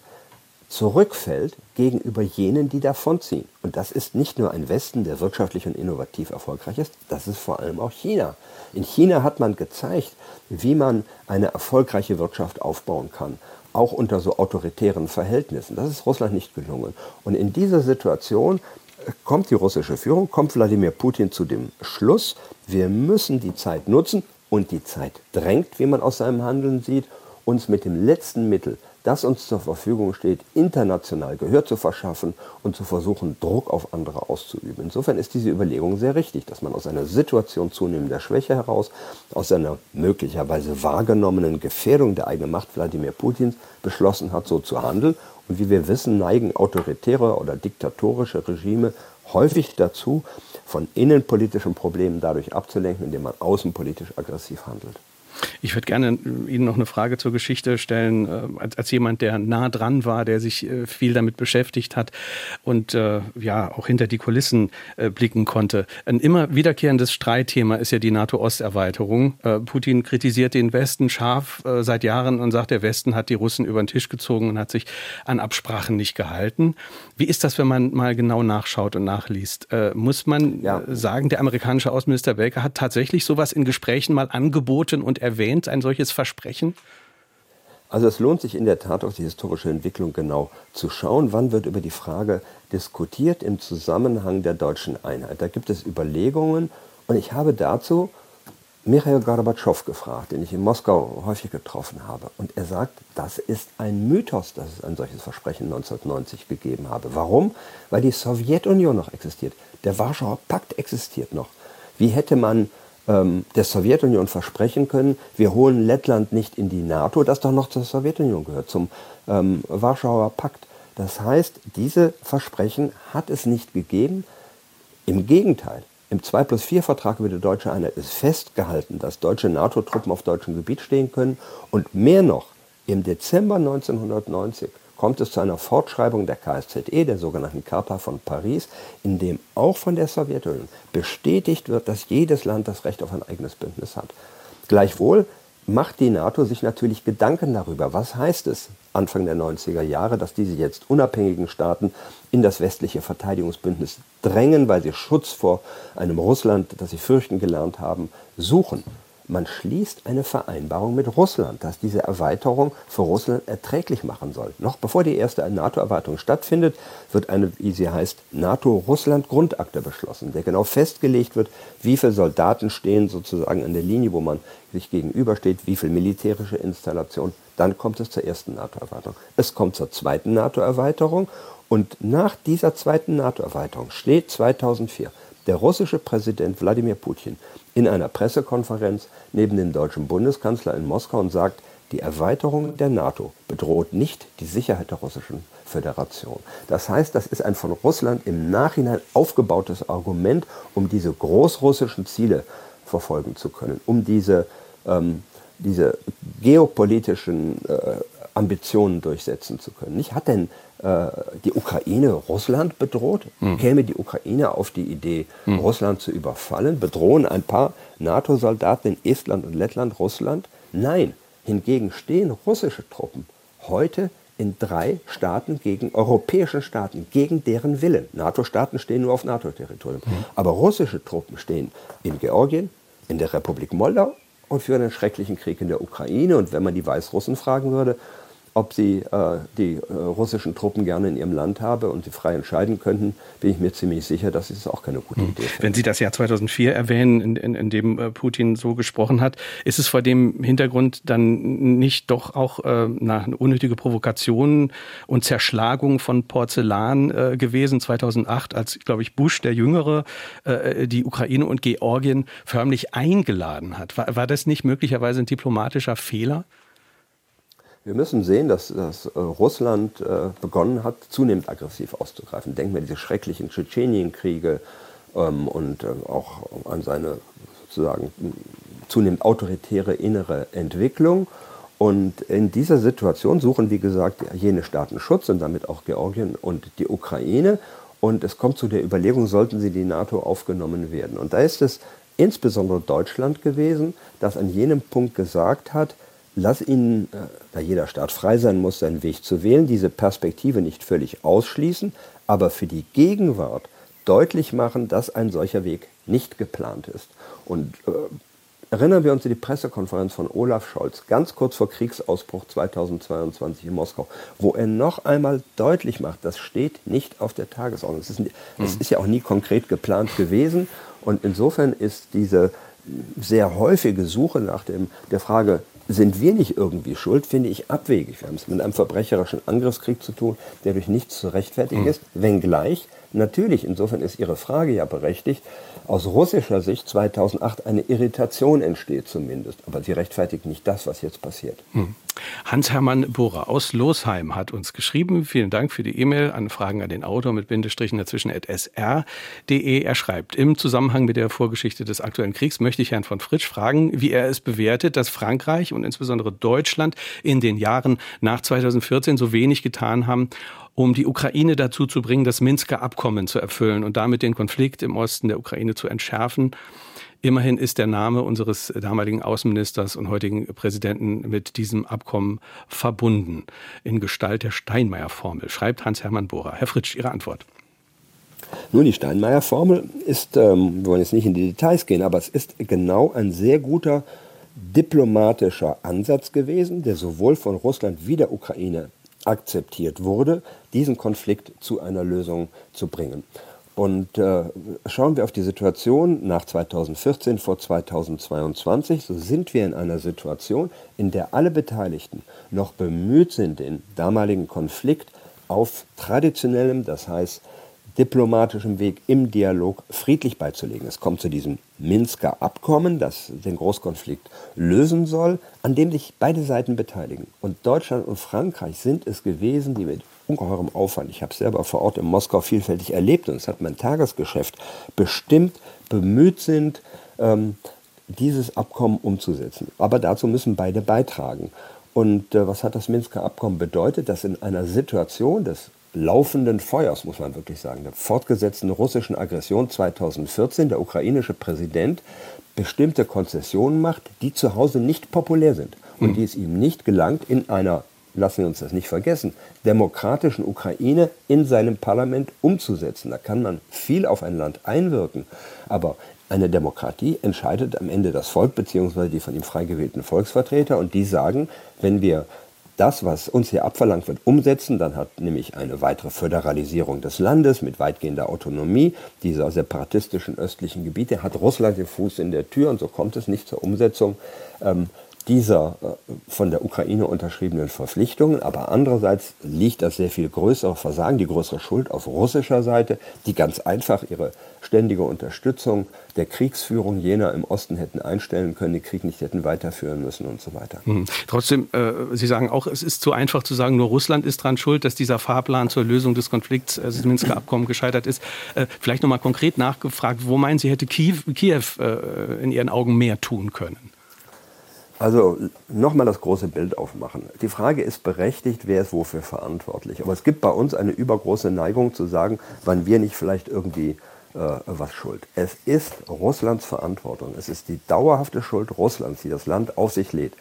zurückfällt gegenüber jenen, die davonziehen. Und das ist nicht nur ein Westen, der wirtschaftlich und innovativ erfolgreich ist, das ist vor allem auch China. In China hat man gezeigt, wie man eine erfolgreiche Wirtschaft aufbauen kann, auch unter so autoritären Verhältnissen. Das ist Russland nicht gelungen. Und in dieser Situation äh, kommt die russische Führung, kommt Wladimir Putin zu dem Schluss, wir müssen die Zeit nutzen und die Zeit drängt, wie man aus seinem Handeln sieht, uns mit dem letzten Mittel das uns zur Verfügung steht, international Gehör zu verschaffen und zu versuchen, Druck auf andere auszuüben. Insofern ist diese Überlegung sehr richtig, dass man aus einer Situation zunehmender Schwäche heraus, aus einer möglicherweise wahrgenommenen Gefährdung der eigenen Macht Wladimir Putins beschlossen hat, so zu handeln. Und wie wir wissen, neigen autoritäre oder diktatorische Regime häufig dazu, von innenpolitischen Problemen dadurch abzulenken, indem man außenpolitisch aggressiv handelt. Ich würde gerne Ihnen noch eine Frage zur Geschichte stellen, äh, als, als jemand, der nah dran war, der sich äh, viel damit beschäftigt hat und äh, ja auch hinter die Kulissen blicken konnte. Ein immer wiederkehrendes Streitthema ist ja die NATO-Osterweiterung. Putin kritisiert den Westen scharf seit Jahren und sagt, der Westen hat die Russen über den Tisch gezogen und hat sich an Absprachen nicht gehalten. Wie ist das, wenn man mal genau nachschaut und nachliest? Muss man ja. sagen, der amerikanische Außenminister Welker hat tatsächlich sowas in Gesprächen mal angeboten und erwähnt, ein solches Versprechen? Also es lohnt sich in der Tat auf die historische Entwicklung genau zu schauen, wann wird über die Frage diskutiert im Zusammenhang der deutschen Einheit. Da gibt es Überlegungen und ich habe dazu Michael Gorbatschow gefragt, den ich in Moskau häufig getroffen habe. Und er sagt, das ist ein Mythos, dass es ein solches Versprechen 1990 gegeben habe. Warum? Weil die Sowjetunion noch existiert. Der Warschauer Pakt existiert noch. Wie hätte man ähm, der Sowjetunion versprechen können, wir holen Lettland nicht in die NATO, das doch noch zur Sowjetunion gehört, zum ähm, Warschauer Pakt. Das heißt, diese Versprechen hat es nicht gegeben. Im Gegenteil, im 2 plus 4 Vertrag über die deutsche Einheit ist festgehalten, dass deutsche NATO-Truppen auf deutschem Gebiet stehen können. Und mehr noch, im Dezember 1990 kommt es zu einer Fortschreibung der KSZE, der sogenannten Charta von Paris, in dem auch von der Sowjetunion bestätigt wird, dass jedes Land das Recht auf ein eigenes Bündnis hat. Gleichwohl macht die NATO sich natürlich Gedanken darüber, was heißt es Anfang der 90er Jahre, dass diese jetzt unabhängigen Staaten in das westliche Verteidigungsbündnis drängen, weil sie Schutz vor einem Russland, das sie fürchten gelernt haben, suchen. Man schließt eine Vereinbarung mit Russland, dass diese Erweiterung für Russland erträglich machen soll. Noch bevor die erste NATO-Erweiterung stattfindet, wird eine, wie sie heißt, NATO-Russland-Grundakte beschlossen, der genau festgelegt wird, wie viele Soldaten stehen sozusagen an der Linie, wo man sich gegenübersteht, wie viel militärische Installation. Dann kommt es zur ersten NATO-Erweiterung. Es kommt zur zweiten NATO-Erweiterung und nach dieser zweiten NATO-Erweiterung steht 2004 der russische Präsident Wladimir Putin in einer Pressekonferenz neben dem deutschen Bundeskanzler in Moskau und sagt, die Erweiterung der NATO bedroht nicht die Sicherheit der russischen Föderation. Das heißt, das ist ein von Russland im Nachhinein aufgebautes Argument, um diese großrussischen Ziele verfolgen zu können, um diese, ähm, diese geopolitischen äh, Ambitionen durchsetzen zu können. Nicht? Hat denn äh, die Ukraine Russland bedroht? Mhm. Käme die Ukraine auf die Idee, mhm. Russland zu überfallen? Bedrohen ein paar NATO-Soldaten in Estland und Lettland Russland? Nein. Hingegen stehen russische Truppen heute in drei Staaten gegen europäische Staaten, gegen deren Willen. NATO-Staaten stehen nur auf NATO-Territorium. Mhm. Aber russische Truppen stehen in Georgien, in der Republik Moldau und führen einen schrecklichen Krieg in der Ukraine. Und wenn man die Weißrussen fragen würde, ob sie äh, die äh, russischen Truppen gerne in ihrem Land habe und sie frei entscheiden könnten, bin ich mir ziemlich sicher, dass es auch keine gute hm. Idee ist. Wenn Sie das Jahr 2004 erwähnen, in, in, in dem äh, Putin so gesprochen hat, ist es vor dem Hintergrund dann nicht doch auch äh, na, eine unnötige Provokation und Zerschlagung von Porzellan äh, gewesen 2008, als, glaube ich, Bush, der Jüngere, die Ukraine und Georgien förmlich eingeladen hat? War, war das nicht möglicherweise ein diplomatischer Fehler? Wir müssen sehen, dass, dass äh, Russland äh, begonnen hat, zunehmend aggressiv auszugreifen. Denken wir an diese schrecklichen Tschetschenienkriege ähm, und äh, auch an seine sozusagen zunehmend autoritäre innere Entwicklung. Und in dieser Situation suchen, wie gesagt, jene Staaten Schutz und damit auch Georgien und die Ukraine. Und es kommt zu der Überlegung, sollten sie die NATO aufgenommen werden. Und da ist es insbesondere Deutschland gewesen, das an jenem Punkt gesagt hat, lass ihn, äh, da jeder Staat frei sein muss, seinen Weg zu wählen, diese Perspektive nicht völlig ausschließen, aber für die Gegenwart deutlich machen, dass ein solcher Weg nicht geplant ist. Und äh, erinnern wir uns an die Pressekonferenz von Olaf Scholz, ganz kurz vor Kriegsausbruch 2022 in Moskau, wo er noch einmal deutlich macht, das steht nicht auf der Tagesordnung. Es ist, mhm. ist ja auch nie konkret geplant gewesen. Und insofern ist diese sehr häufige Suche nach dem, der Frage, sind wir nicht irgendwie schuld, finde ich abwegig. Wir haben es mit einem verbrecherischen Angriffskrieg zu tun, der durch nichts zu rechtfertigen mhm. ist, wenngleich natürlich, insofern ist Ihre Frage ja berechtigt, aus russischer Sicht 2008 eine Irritation entsteht zumindest. Aber sie rechtfertigt nicht das, was jetzt passiert. Hm. Hans-Hermann Bohrer aus Losheim hat uns geschrieben. Vielen Dank für die E-Mail an Fragen an den Autor mit Bindestrichen dazwischen at sr.de. Er schreibt, im Zusammenhang mit der Vorgeschichte des aktuellen Kriegs möchte ich Herrn von Fritsch fragen, wie er es bewertet, dass Frankreich und insbesondere Deutschland in den Jahren nach 2014 so wenig getan haben, um die Ukraine dazu zu bringen, das Minsker Abkommen zu erfüllen und damit den Konflikt im Osten der Ukraine zu entschärfen. Immerhin ist der Name unseres damaligen Außenministers und heutigen Präsidenten mit diesem Abkommen verbunden, in Gestalt der Steinmeier-Formel, schreibt Hans-Hermann Bohrer. Herr Fritsch, Ihre Antwort. Nun, die Steinmeier-Formel ist, ähm, wir wollen jetzt nicht in die Details gehen, aber es ist genau ein sehr guter diplomatischer Ansatz gewesen, der sowohl von Russland wie der Ukraine akzeptiert wurde, diesen Konflikt zu einer Lösung zu bringen. Und äh, schauen wir auf die Situation nach 2014 vor 2022, so sind wir in einer Situation, in der alle Beteiligten noch bemüht sind, den damaligen Konflikt auf traditionellem, das heißt diplomatischem Weg im Dialog friedlich beizulegen. Es kommt zu diesem Minsker Abkommen, das den Großkonflikt lösen soll, an dem sich beide Seiten beteiligen. Und Deutschland und Frankreich sind es gewesen, die mit ungeheurem Aufwand, ich habe es selber vor Ort in Moskau vielfältig erlebt und es hat mein Tagesgeschäft bestimmt, bemüht sind, ähm, dieses Abkommen umzusetzen. Aber dazu müssen beide beitragen. Und äh, was hat das Minsker Abkommen bedeutet? Dass in einer Situation des laufenden Feuers, muss man wirklich sagen, der fortgesetzten russischen Aggression 2014 der ukrainische Präsident bestimmte Konzessionen macht, die zu Hause nicht populär sind und mhm. die es ihm nicht gelangt, in einer, lassen wir uns das nicht vergessen, demokratischen Ukraine in seinem Parlament umzusetzen. Da kann man viel auf ein Land einwirken, aber eine Demokratie entscheidet am Ende das Volk bzw. die von ihm frei gewählten Volksvertreter und die sagen, wenn wir das, was uns hier abverlangt wird, umsetzen, dann hat nämlich eine weitere Föderalisierung des Landes mit weitgehender Autonomie dieser separatistischen östlichen Gebiete, hat Russland den Fuß in der Tür und so kommt es nicht zur Umsetzung. Ähm, dieser äh, von der Ukraine unterschriebenen Verpflichtungen. Aber andererseits liegt das sehr viel größere Versagen, die größere Schuld auf russischer Seite, die ganz einfach ihre ständige Unterstützung der Kriegsführung jener im Osten hätten einstellen können, den Krieg nicht hätten weiterführen müssen und so weiter. Hm. Trotzdem, äh, Sie sagen auch, es ist zu einfach zu sagen, nur Russland ist daran schuld, dass dieser Fahrplan zur Lösung des Konflikts, also das Minsker Abkommen, gescheitert ist. Äh, vielleicht nochmal konkret nachgefragt, wo meinen Sie, hätte Kiew, Kiew äh, in Ihren Augen mehr tun können? Also nochmal das große Bild aufmachen. Die Frage ist berechtigt, wer ist wofür verantwortlich. Aber es gibt bei uns eine übergroße Neigung zu sagen, wann wir nicht vielleicht irgendwie äh, was schuld. Es ist Russlands Verantwortung. Es ist die dauerhafte Schuld Russlands, die das Land auf sich lädt,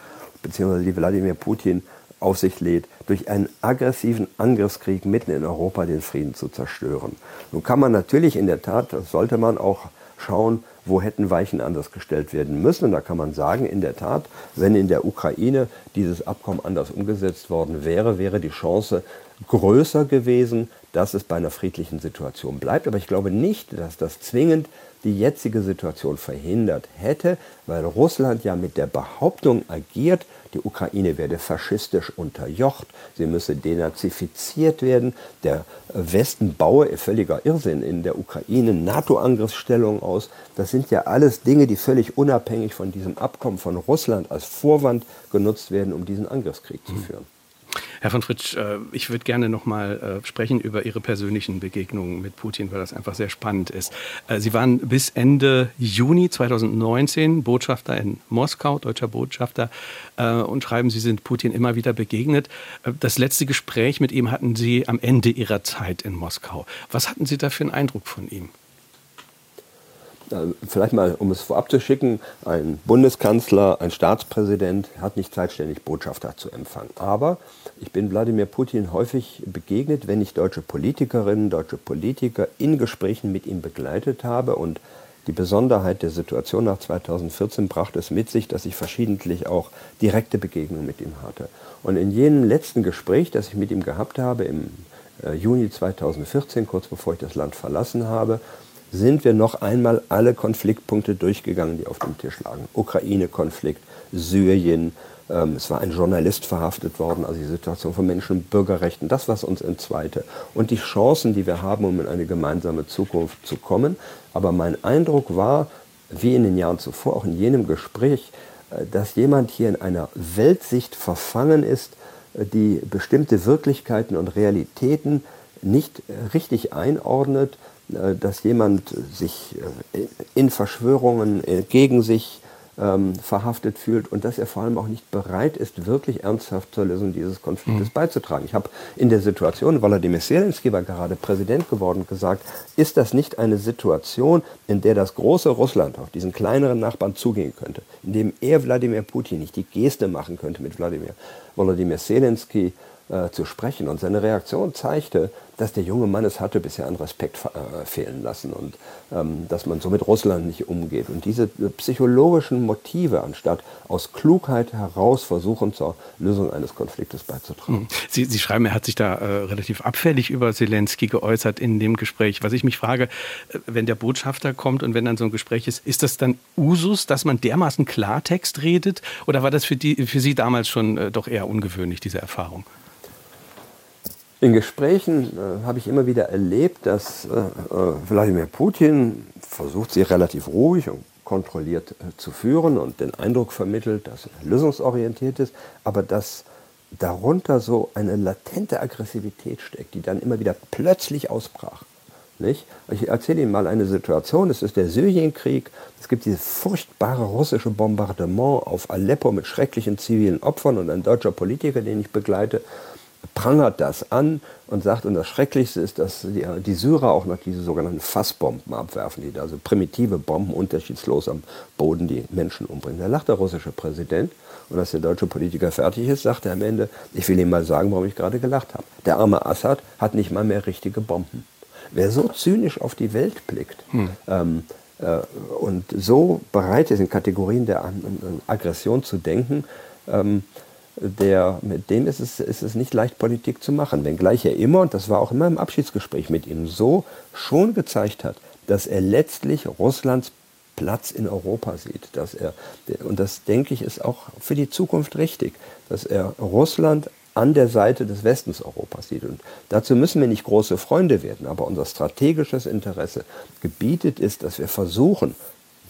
beziehungsweise die Wladimir Putin auf sich lädt, durch einen aggressiven Angriffskrieg mitten in Europa den Frieden zu zerstören. Nun kann man natürlich in der Tat, das sollte man auch schauen, wo hätten Weichen anders gestellt werden müssen. Und da kann man sagen, in der Tat, wenn in der Ukraine dieses Abkommen anders umgesetzt worden wäre, wäre die Chance größer gewesen, dass es bei einer friedlichen Situation bleibt. Aber ich glaube nicht, dass das zwingend die jetzige Situation verhindert hätte, weil Russland ja mit der Behauptung agiert, die Ukraine werde faschistisch unterjocht, sie müsse denazifiziert werden, der Westen baue, völliger Irrsinn, in der Ukraine NATO-Angriffsstellung aus. Das sind ja alles Dinge, die völlig unabhängig von diesem Abkommen von Russland als Vorwand genutzt werden, um diesen Angriffskrieg zu führen. Herr von Fritsch, äh, ich würde gerne noch mal äh, sprechen über Ihre persönlichen Begegnungen mit Putin, weil das einfach sehr spannend ist. Äh, Sie waren bis Ende Juni 2019 Botschafter in Moskau, deutscher Botschafter, und schreiben, Sie sind Putin immer wieder begegnet. Das letzte Gespräch mit ihm hatten Sie am Ende Ihrer Zeit in Moskau. Was hatten Sie da für einen Eindruck von ihm? vielleicht mal, um es vorab zu schicken, ein Bundeskanzler, ein Staatspräsident hat nicht zeitständig Botschafter zu empfangen. Aber ich bin Wladimir Putin häufig begegnet, wenn ich deutsche Politikerinnen, deutsche Politiker in Gesprächen mit ihm begleitet habe. Und die Besonderheit der Situation nach 2014 brachte es mit sich, dass ich verschiedentlich auch direkte Begegnungen mit ihm hatte. Und in jenem letzten Gespräch, das ich mit ihm gehabt habe, im äh, Juni 2014, kurz bevor ich das Land verlassen habe, sind wir noch einmal alle Konfliktpunkte durchgegangen, die auf dem Tisch lagen. Ukraine-Konflikt, Syrien, ähm, es war ein Journalist verhaftet worden, also die Situation von Menschen und Bürgerrechten, das, was uns entzweite. Und die Chancen, die wir haben, um in eine gemeinsame Zukunft zu kommen. Aber mein Eindruck war, wie in den Jahren zuvor, auch in jenem Gespräch, äh, dass jemand hier in einer Weltsicht verfangen ist, äh, die bestimmte Wirklichkeiten und Realitäten nicht äh, richtig einordnet, dass jemand sich in Verschwörungen gegen sich ähm, verhaftet fühlt und dass er vor allem auch nicht bereit ist, wirklich ernsthaft zur Lösung dieses Konfliktes mhm. beizutragen. Ich habe in der Situation, Wladimir Zelensky war gerade Präsident geworden, gesagt, ist das nicht eine Situation, in der das große Russland auf diesen kleineren Nachbarn zugehen könnte, in dem er Wladimir Putin nicht die Geste machen könnte mit Wladimir, Wladimir Zelensky äh, zu sprechen. Und seine Reaktion zeigte, dass der junge Mann es hatte bisher an Respekt äh, fehlen lassen und ähm, dass man so mit Russland nicht umgeht. Und diese äh, psychologischen Motive, anstatt aus Klugheit heraus versuchen, zur Lösung eines Konfliktes beizutragen. Hm. Sie, Sie schreiben, er hat sich da äh, relativ abfällig über Zelensky geäußert in dem Gespräch. Was ich mich frage, äh, wenn der Botschafter kommt und wenn dann so ein Gespräch ist, ist das dann Usus, dass man dermaßen Klartext redet? Oder war das für, die, für Sie damals schon äh, doch eher ungewöhnlich, diese Erfahrung? In Gesprächen äh, habe ich immer wieder erlebt, dass äh, äh, Wladimir Putin versucht, sie relativ ruhig und kontrolliert äh, zu führen und den Eindruck vermittelt, dass er lösungsorientiert ist, aber dass darunter so eine latente Aggressivität steckt, die dann immer wieder plötzlich ausbrach. Nicht? Ich erzähle Ihnen mal eine Situation. Es ist der Syrienkrieg. Es gibt dieses furchtbare russische Bombardement auf Aleppo mit schrecklichen zivilen Opfern und ein deutscher Politiker, den ich begleite, prangert das an und sagt, und das Schrecklichste ist, dass die, die Syrer auch noch diese sogenannten Fassbomben abwerfen, die da also primitive Bomben unterschiedslos am Boden die Menschen umbringen. Da lacht der russische Präsident und als der deutsche Politiker fertig ist, sagt er am Ende, ich will Ihnen mal sagen, warum ich gerade gelacht habe. Der arme Assad hat nicht mal mehr richtige Bomben. Wer so zynisch auf die Welt blickt, hm. ähm, Äh, und so bereit ist, in Kategorien der Aggression zu denken, ähm, der, mit dem ist es, ist es nicht leicht, Politik zu machen. Wenngleich er immer, und das war auch immer im Abschiedsgespräch mit ihm so, schon gezeigt hat, dass er letztlich Russlands Platz in Europa sieht. Dass er, und das denke ich ist auch für die Zukunft richtig, dass er Russland an der Seite des Westens Europas sieht. Und dazu müssen wir nicht große Freunde werden, aber unser strategisches Interesse gebietet ist, dass wir versuchen,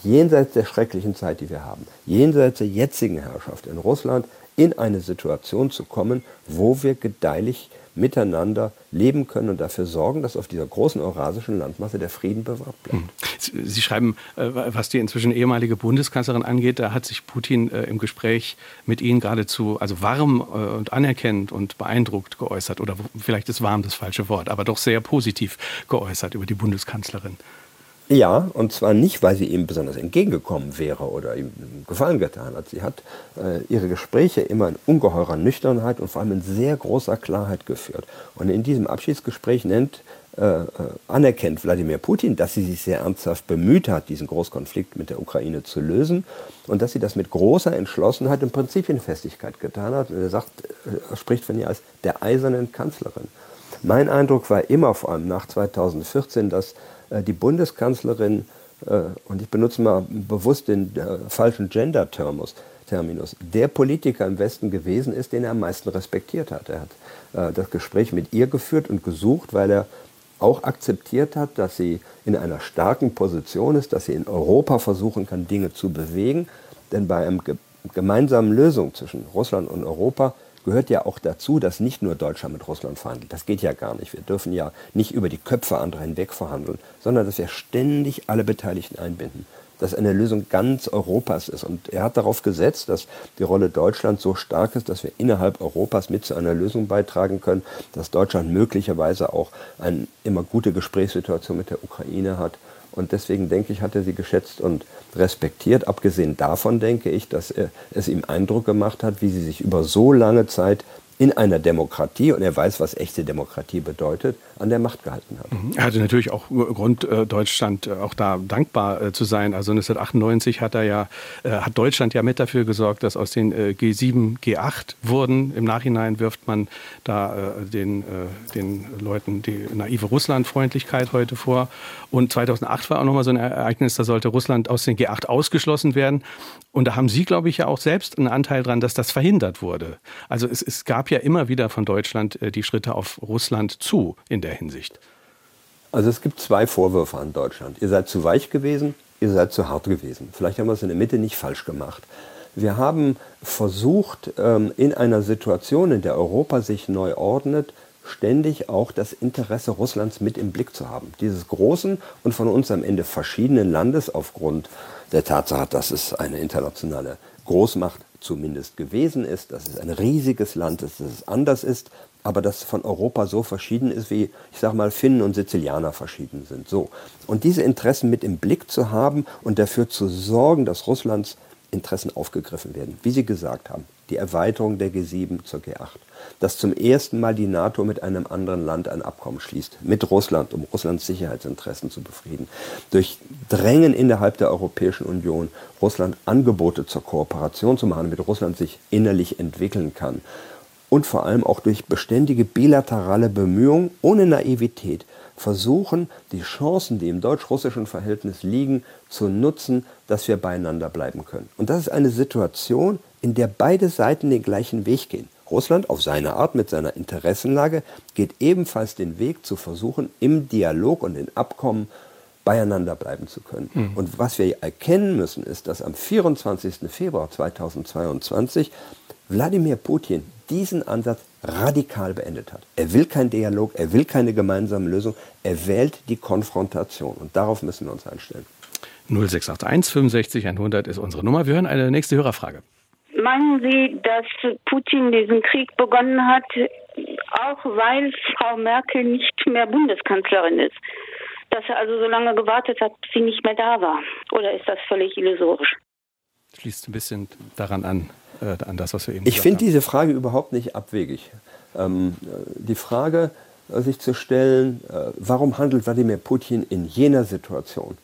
jenseits der schrecklichen Zeit, die wir haben, jenseits der jetzigen Herrschaft in Russland, in eine Situation zu kommen, wo wir gedeihlich miteinander leben können und dafür sorgen, dass auf dieser großen eurasischen Landmasse der Frieden bewahrt bleibt. Hm. Sie schreiben, äh, was die inzwischen ehemalige Bundeskanzlerin angeht, da hat sich Putin äh, im Gespräch mit Ihnen geradezu also warm äh, und anerkennend und beeindruckt geäußert. Oder vielleicht ist warm das falsche Wort, aber doch sehr positiv geäußert über die Bundeskanzlerin. Ja, und zwar nicht, weil sie ihm besonders entgegengekommen wäre oder ihm Gefallen getan hat. Sie hat äh, ihre Gespräche immer in ungeheurer Nüchternheit und vor allem in sehr großer Klarheit geführt. Und in diesem Abschiedsgespräch nennt, äh, äh anerkennt Wladimir Putin, dass sie sich sehr ernsthaft bemüht hat, diesen Großkonflikt mit der Ukraine zu lösen und dass sie das mit großer Entschlossenheit und Prinzipienfestigkeit getan hat. Und er sagt, äh, er spricht von ihr als der eisernen Kanzlerin. Mein Eindruck war immer, vor allem nach 2014, dass die Bundeskanzlerin, äh, und ich benutze mal bewusst den äh, falschen Gender-Terminus, Terminus, der Politiker im Westen gewesen ist, den er am meisten respektiert hat. Er hat das Gespräch mit ihr geführt und gesucht, weil er auch akzeptiert hat, dass sie in einer starken Position ist, dass sie in Europa versuchen kann, Dinge zu bewegen. Denn bei einer gemeinsamen Lösung zwischen Russland und Europa gehört ja auch dazu, dass nicht nur Deutschland mit Russland verhandelt. Das geht ja gar nicht. Wir dürfen ja nicht über die Köpfe anderer hinweg verhandeln, sondern dass wir ständig alle Beteiligten einbinden. Dass eine Lösung ganz Europas ist. Und er hat darauf gesetzt, dass die Rolle Deutschlands so stark ist, dass wir innerhalb Europas mit zu einer Lösung beitragen können, dass Deutschland möglicherweise auch eine immer gute Gesprächssituation mit der Ukraine hat und deswegen denke ich, hat er sie geschätzt und respektiert. Abgesehen davon denke ich, dass er, es ihm Eindruck gemacht hat, wie sie sich über so lange Zeit in einer Demokratie, und er weiß, was echte Demokratie bedeutet, an der Macht gehalten hat. Mhm. Er hatte natürlich auch Grund, äh, Deutschland äh, auch da dankbar äh, zu sein. Also 1998 hat er ja, hat Deutschland ja mit dafür gesorgt, dass aus den G7 G8 wurden. Im Nachhinein wirft man da den, den Leuten die naive Russlandfreundlichkeit heute vor. Und 2008 war auch nochmal so ein Ereignis, da sollte Russland aus den G8 ausgeschlossen werden. Und da haben Sie, glaube ich, ja auch selbst einen Anteil dran, dass das verhindert wurde. Also es, es gab ja immer wieder von Deutschland die Schritte auf Russland zu in der Hinsicht? Also es gibt zwei Vorwürfe an Deutschland. Ihr seid zu weich gewesen, ihr seid zu hart gewesen. Vielleicht haben wir es in der Mitte nicht falsch gemacht. Wir haben versucht, ähm, in einer Situation, in der Europa sich neu ordnet, ständig auch das Interesse Russlands mit im Blick zu haben. Dieses großen und von uns am Ende verschiedenen Landes aufgrund der Tatsache, dass es eine internationale Großmacht zumindest gewesen ist, dass es ein riesiges Land ist, dass es anders ist aber das von Europa so verschieden ist, wie, ich sage mal, Finnen und Sizilianer verschieden sind. So. Und diese Interessen mit im Blick zu haben und dafür zu sorgen, dass Russlands Interessen aufgegriffen werden. Wie Sie gesagt haben, die Erweiterung der G7 zur G8. Dass zum ersten Mal die NATO mit einem anderen Land ein Abkommen schließt, mit Russland, um Russlands Sicherheitsinteressen zu befrieden. Durch Drängen innerhalb der Europäischen Union Russland Angebote zur Kooperation zu machen, damit Russland sich innerlich entwickeln kann und vor allem auch durch beständige bilaterale Bemühungen ohne Naivität versuchen, die Chancen, die im deutsch-russischen Verhältnis liegen, zu nutzen, dass wir beieinander bleiben können. Und das ist eine Situation, in der beide Seiten den gleichen Weg gehen. Russland auf seine Art mit seiner Interessenlage geht ebenfalls den Weg zu versuchen, im Dialog und in Abkommen beieinander bleiben zu können. Mhm. Und was wir erkennen müssen, ist, dass am 24. Februar 2022 Wladimir Putin diesen Ansatz radikal beendet hat. Er will keinen Dialog, er will keine gemeinsame Lösung, er wählt die Konfrontation und darauf müssen wir uns einstellen. 0681 65 100 ist unsere Nummer. Wir hören eine nächste Hörerfrage. Meinen Sie, dass Putin diesen Krieg begonnen hat, auch weil Frau Merkel nicht mehr Bundeskanzlerin ist? Dass er also so lange gewartet hat, bis sie nicht mehr da war? Oder ist das völlig illusorisch? Schließt ein bisschen daran an, äh, an das, was wir eben Ich finde diese Frage überhaupt nicht abwegig. Ähm, die Frage, äh, sich zu stellen, äh, warum handelt Wladimir Putin in jener Situation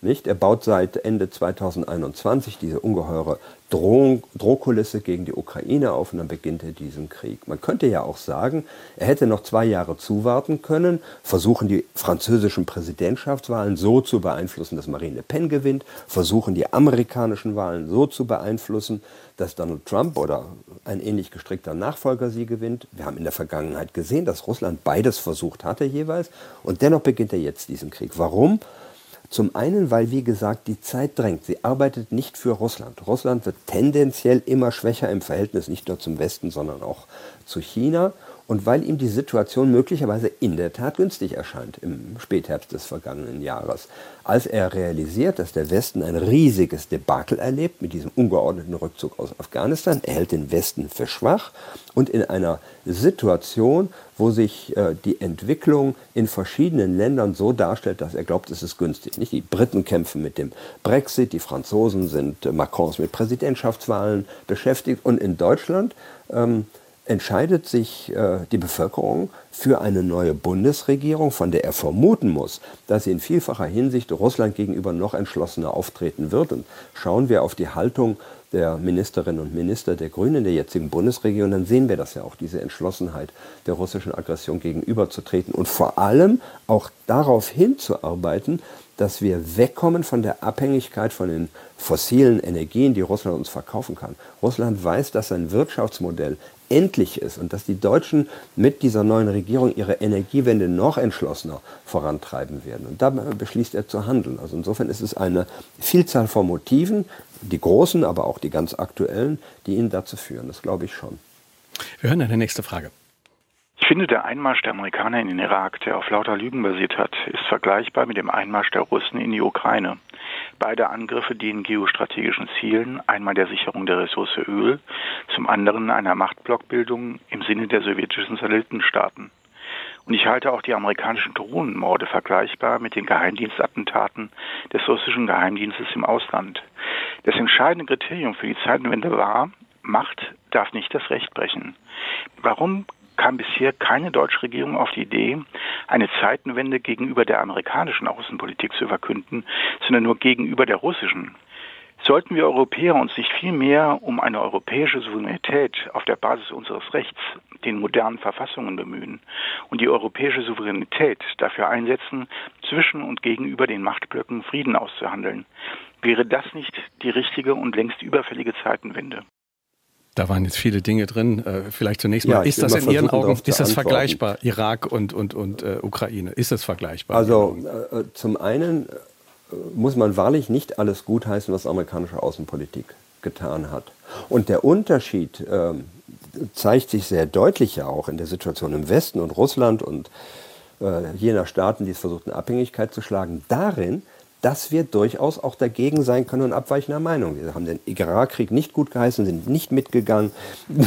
Nicht? Er baut seit Ende 2021 diese ungeheure Drohung, Drohkulisse gegen die Ukraine auf und dann beginnt er diesen Krieg. Man könnte ja auch sagen, er hätte noch zwei Jahre zuwarten können, versuchen die französischen Präsidentschaftswahlen so zu beeinflussen, dass Marine Le Pen gewinnt, versuchen die amerikanischen Wahlen so zu beeinflussen, dass Donald Trump oder ein ähnlich gestrickter Nachfolger sie gewinnt. Wir haben in der Vergangenheit gesehen, dass Russland beides versucht hatte jeweils und dennoch beginnt er jetzt diesen Krieg. Warum? Zum einen, weil, wie gesagt, die Zeit drängt. Sie arbeitet nicht für Russland. Russland wird tendenziell immer schwächer im Verhältnis nicht nur zum Westen, sondern auch zu China und weil ihm die Situation möglicherweise in der Tat günstig erscheint im Spätherbst des vergangenen Jahres, als er realisiert, dass der Westen ein riesiges Debakel erlebt mit diesem ungeordneten Rückzug aus Afghanistan, er hält den Westen für schwach und in einer Situation, wo sich äh, die Entwicklung in verschiedenen Ländern so darstellt, dass er glaubt, es ist günstig. Nicht? Die Briten kämpfen mit dem Brexit, die Franzosen sind äh, Macrons mit Präsidentschaftswahlen beschäftigt und in Deutschland ähm, entscheidet sich äh, die Bevölkerung für eine neue Bundesregierung, von der er vermuten muss, dass sie in vielfacher Hinsicht Russland gegenüber noch entschlossener auftreten wird. Und schauen wir auf die Haltung der Ministerinnen und Minister der Grünen der jetzigen Bundesregierung, dann sehen wir das ja auch, diese Entschlossenheit der russischen Aggression gegenüberzutreten und vor allem auch darauf hinzuarbeiten, dass wir wegkommen von der Abhängigkeit von den fossilen Energien, die Russland uns verkaufen kann. Russland weiß, dass sein Wirtschaftsmodell endlich ist und dass die Deutschen mit dieser neuen Regierung ihre Energiewende noch entschlossener vorantreiben werden. Und da beschließt er zu handeln. Also insofern ist es eine Vielzahl von Motiven, die großen, aber auch die ganz aktuellen, die ihn dazu führen. Das glaube ich schon. Wir hören eine nächste Frage. Ich finde, der Einmarsch der Amerikaner in den Irak, der auf lauter Lügen basiert hat, ist vergleichbar mit dem Einmarsch der Russen in die Ukraine. Beide Angriffe dienen geostrategischen Zielen, einmal der Sicherung der Ressource Öl, zum anderen einer Machtblockbildung im Sinne der sowjetischen Satellitenstaaten. Und ich halte auch die amerikanischen Drohnenmorde vergleichbar mit den Geheimdienstattentaten des russischen Geheimdienstes im Ausland. Das entscheidende Kriterium für die Zeitenwende war, Macht darf nicht das Recht brechen. Warum kam bisher keine deutsche Regierung auf die Idee, eine Zeitenwende gegenüber der amerikanischen Außenpolitik zu verkünden, sondern nur gegenüber der russischen. Sollten wir Europäer uns nicht viel mehr um eine europäische Souveränität auf der Basis unseres Rechts, den modernen Verfassungen bemühen und die europäische Souveränität dafür einsetzen, zwischen und gegenüber den Machtblöcken Frieden auszuhandeln, wäre das nicht die richtige und längst überfällige Zeitenwende? Da waren jetzt viele Dinge drin. Äh, vielleicht zunächst mal, ja, ist das in Ihren Augen, ist das vergleichbar, Irak und, und, und äh, Ukraine? Ist das vergleichbar? Also äh, zum einen äh, muss man wahrlich nicht alles gutheißen, was amerikanische Außenpolitik getan hat. Und der Unterschied äh, zeigt sich sehr deutlich ja auch in der Situation im Westen und Russland und äh, jener Staaten, die es versuchten, Abhängigkeit zu schlagen, darin, dass wir durchaus auch dagegen sein können und abweichender Meinung. Wir haben den Irakkrieg nicht gut geheißen, sind nicht mitgegangen.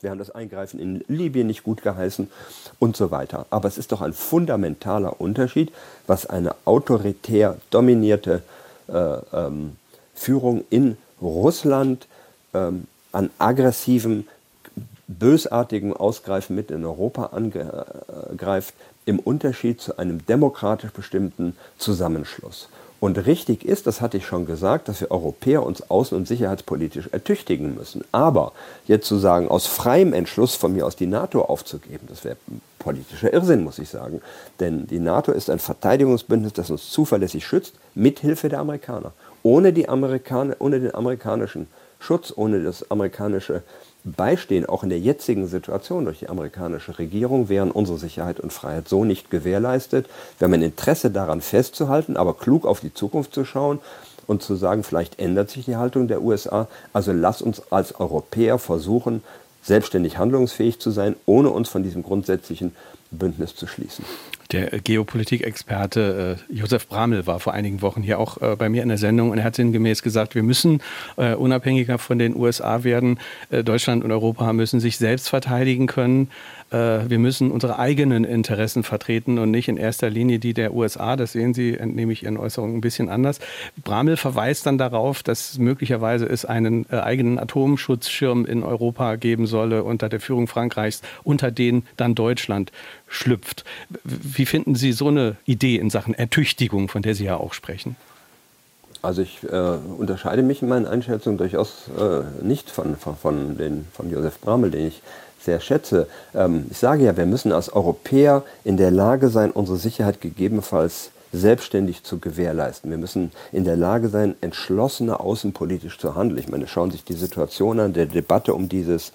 Wir haben das Eingreifen in Libyen nicht gut geheißen und so weiter. Aber es ist doch ein fundamentaler Unterschied, was eine autoritär dominierte äh, ähm, Führung in Russland ähm, an aggressivem, bösartigem Ausgreifen mit in Europa angreift, im Unterschied zu einem demokratisch bestimmten Zusammenschluss. Und richtig ist, das hatte ich schon gesagt, dass wir Europäer uns außen- und sicherheitspolitisch ertüchtigen müssen. Aber jetzt zu sagen, aus freiem Entschluss von mir aus die NATO aufzugeben, das wäre politischer Irrsinn, muss ich sagen. Denn die NATO ist ein Verteidigungsbündnis, das uns zuverlässig schützt, mithilfe der Amerikaner. Ohne, die Amerikaner, ohne den amerikanischen Schutz, ohne das amerikanische Beistehen, auch in der jetzigen Situation durch die amerikanische Regierung, wären unsere Sicherheit und Freiheit so nicht gewährleistet. Wir haben ein Interesse daran festzuhalten, aber klug auf die Zukunft zu schauen und zu sagen, vielleicht ändert sich die Haltung der USA. Also lass uns als Europäer versuchen, selbstständig handlungsfähig zu sein, ohne uns von diesem grundsätzlichen Bündnis zu schließen. Der Geopolitikexperte äh, Josef Bramel war vor einigen Wochen hier auch äh, bei mir in der Sendung und er hat sinngemäß gesagt, wir müssen äh, unabhängiger von den USA werden. Äh, Deutschland und Europa müssen sich selbst verteidigen können. Äh, wir müssen unsere eigenen Interessen vertreten und nicht in erster Linie die der USA. Das sehen Sie, entnehme ich Ihren Äußerungen ein bisschen anders. Bramel verweist dann darauf, dass möglicherweise es einen äh, eigenen Atomschutzschirm in Europa geben solle unter der Führung Frankreichs, unter den dann Deutschland schlüpft. Wie finden Sie so eine Idee in Sachen Ertüchtigung, von der Sie ja auch sprechen? Also ich äh, unterscheide mich in meinen Einschätzungen durchaus äh, nicht von, von, von, den, von Josef Bramel, den ich sehr schätze. Ähm, ich sage ja, wir müssen als Europäer in der Lage sein, unsere Sicherheit gegebenenfalls selbstständig zu gewährleisten. Wir müssen in der Lage sein, entschlossener außenpolitisch zu handeln. Ich meine, schauen Sie sich die Situation an, der Debatte um dieses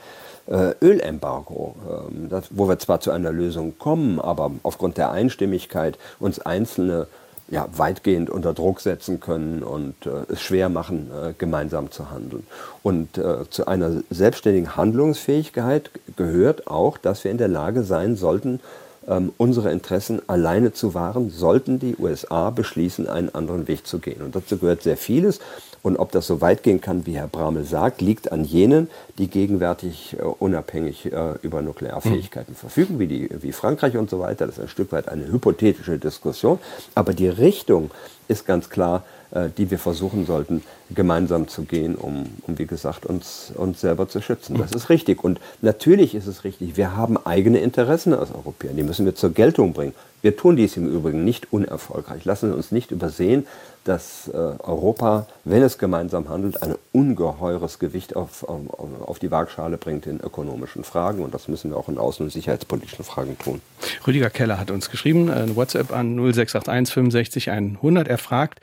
äh, Ölembargo, äh, das, wo wir zwar zu einer Lösung kommen, aber aufgrund der Einstimmigkeit uns einzelne ja, weitgehend unter Druck setzen können und äh, es schwer machen, äh, gemeinsam zu handeln. Und äh, zu einer selbstständigen Handlungsfähigkeit gehört auch, dass wir in der Lage sein sollten, ähm, unsere Interessen alleine zu wahren, sollten die USA beschließen, einen anderen Weg zu gehen. Und dazu gehört sehr vieles. Und ob das so weit gehen kann, wie Herr Bramel sagt, liegt an jenen, die gegenwärtig äh, unabhängig äh, über Nuklearfähigkeiten mhm. verfügen, wie, die, wie Frankreich und so weiter. Das ist ein Stück weit eine hypothetische Diskussion. Aber die Richtung ist ganz klar, äh, die wir versuchen sollten, gemeinsam zu gehen, um, um wie gesagt, uns, uns selber zu schützen. Das ist richtig. Und natürlich ist es richtig, wir haben eigene Interessen als Europäer. Die müssen wir zur Geltung bringen. Wir tun dies im Übrigen nicht unerfolgreich. Lassen Sie uns nicht übersehen, dass äh, Europa, wenn es gemeinsam handelt, ein ungeheures Gewicht auf, auf, die Waagschale bringt in ökonomischen Fragen. Und das müssen wir auch in außen- und sicherheitspolitischen Fragen tun. Rüdiger Keller hat uns geschrieben, ein WhatsApp an 0681 65 100. Er fragt,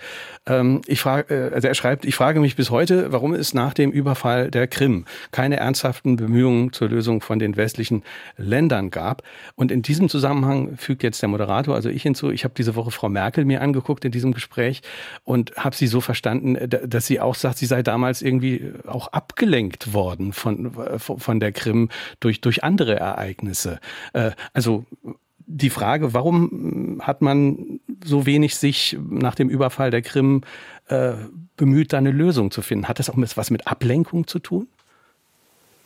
ähm, ich frage, äh, also er schreibt, ich frage mich bis heute, warum es nach dem Überfall der Krim keine ernsthaften Bemühungen zur Lösung von den westlichen Ländern gab. Und in diesem Zusammenhang fügt jetzt der Moderator, also ich hinzu, ich habe diese Woche Frau Merkel mir angeguckt in diesem Gespräch und habe sie so verstanden, dass sie auch sagt, sie sei damals irgendwie auch abgelenkt worden von, von der Krim durch, durch andere Ereignisse. Äh, also die Frage, warum hat man so wenig sich nach dem Überfall der Krim äh, bemüht, da eine Lösung zu finden? Hat das auch was mit Ablenkung zu tun?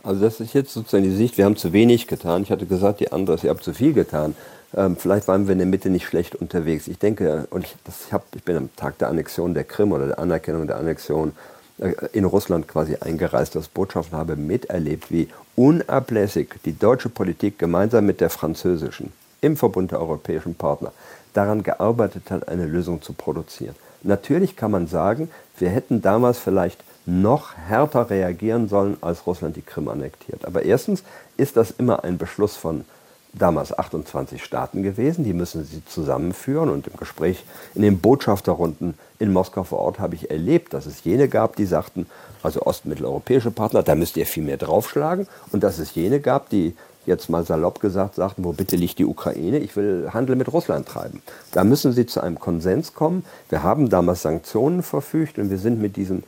Also das ist jetzt sozusagen die Sicht, wir haben zu wenig getan. Ich hatte gesagt, die andere, ihr habt zu viel getan. Ähm, vielleicht waren wir in der Mitte nicht schlecht unterwegs. Ich denke, und ich, das, ich, hab, ich bin am Tag der Annexion der Krim oder der Anerkennung der Annexion äh, in Russland quasi eingereist als Botschafter habe miterlebt, wie unablässig die deutsche Politik gemeinsam mit der französischen im Verbund der europäischen Partner daran gearbeitet hat, eine Lösung zu produzieren. Natürlich kann man sagen, wir hätten damals vielleicht noch härter reagieren sollen, als Russland die Krim annektiert. Aber erstens ist das immer ein Beschluss von damals 28 Staaten gewesen, die müssen sie zusammenführen und im Gespräch in den Botschafterrunden in Moskau vor Ort habe ich erlebt, dass es jene gab, die sagten, also ostmitteleuropäische Partner, da müsst ihr viel mehr draufschlagen und dass es jene gab, die jetzt mal salopp gesagt sagten, wo bitte liegt die Ukraine, ich will Handel mit Russland treiben. Da müssen sie zu einem Konsens kommen. Wir haben damals Sanktionen verfügt und wir sind mit diesem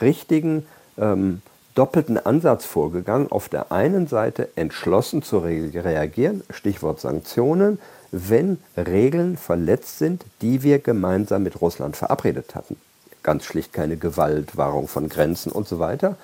richtigen ähm, doppelten Ansatz vorgegangen. Auf der einen Seite entschlossen zu reagieren, Stichwort Sanktionen, wenn Regeln verletzt sind, die wir gemeinsam mit Russland verabredet hatten. Ganz schlicht keine Gewalt, Wahrung von Grenzen und so weiter.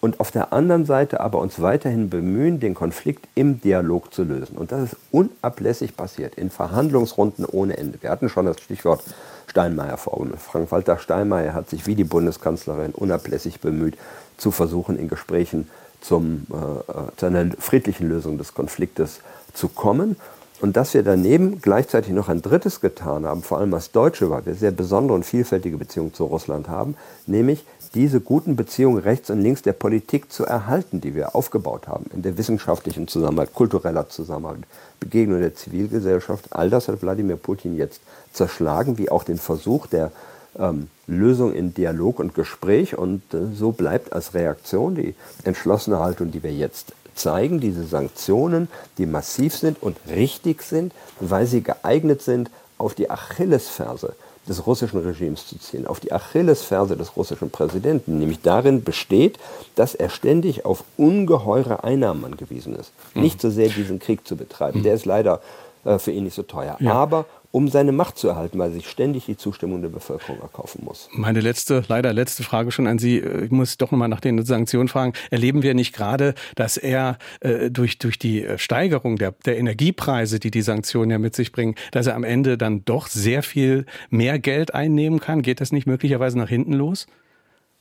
Und auf der anderen Seite aber uns weiterhin bemühen, den Konflikt im Dialog zu lösen. Und das ist unablässig passiert, in Verhandlungsrunden ohne Ende. Wir hatten schon das Stichwort Steinmeier-Formel. Frank-Walter Steinmeier hat sich wie die Bundeskanzlerin unablässig bemüht, zu versuchen, in Gesprächen zum, äh, äh, zu einer friedlichen Lösung des Konfliktes zu kommen. Und dass wir daneben gleichzeitig noch ein drittes getan haben, vor allem als Deutsche, weil wir sehr besondere und vielfältige Beziehungen zu Russland haben, nämlich diese guten Beziehungen rechts und links der Politik zu erhalten, die wir aufgebaut haben, in der wissenschaftlichen Zusammenarbeit, kultureller Zusammenarbeit, Begegnung der Zivilgesellschaft. All das hat Wladimir Putin jetzt zerschlagen, wie auch den Versuch der ähm, Lösung in Dialog und Gespräch. Und äh, so bleibt als Reaktion die entschlossene Haltung, die wir jetzt zeigen, diese Sanktionen, die massiv sind und richtig sind, weil sie geeignet sind, auf die Achillesferse des russischen Regimes zu ziehen, auf die Achillesferse des russischen Präsidenten, nämlich darin besteht, dass er ständig auf ungeheure Einnahmen angewiesen ist. Mhm. Nicht so sehr diesen Krieg zu betreiben, mhm. der ist leider äh, für ihn nicht so teuer, ja. aber um seine Macht zu erhalten, weil er sich ständig die Zustimmung der Bevölkerung erkaufen muss. Meine letzte, leider letzte Frage schon an Sie. Ich muss doch nochmal nach den Sanktionen fragen. Erleben wir nicht gerade, dass er äh, durch, durch die Steigerung der, der Energiepreise, die die Sanktionen ja mit sich bringen, dass er am Ende dann doch sehr viel mehr Geld einnehmen kann? Geht das nicht möglicherweise nach hinten los?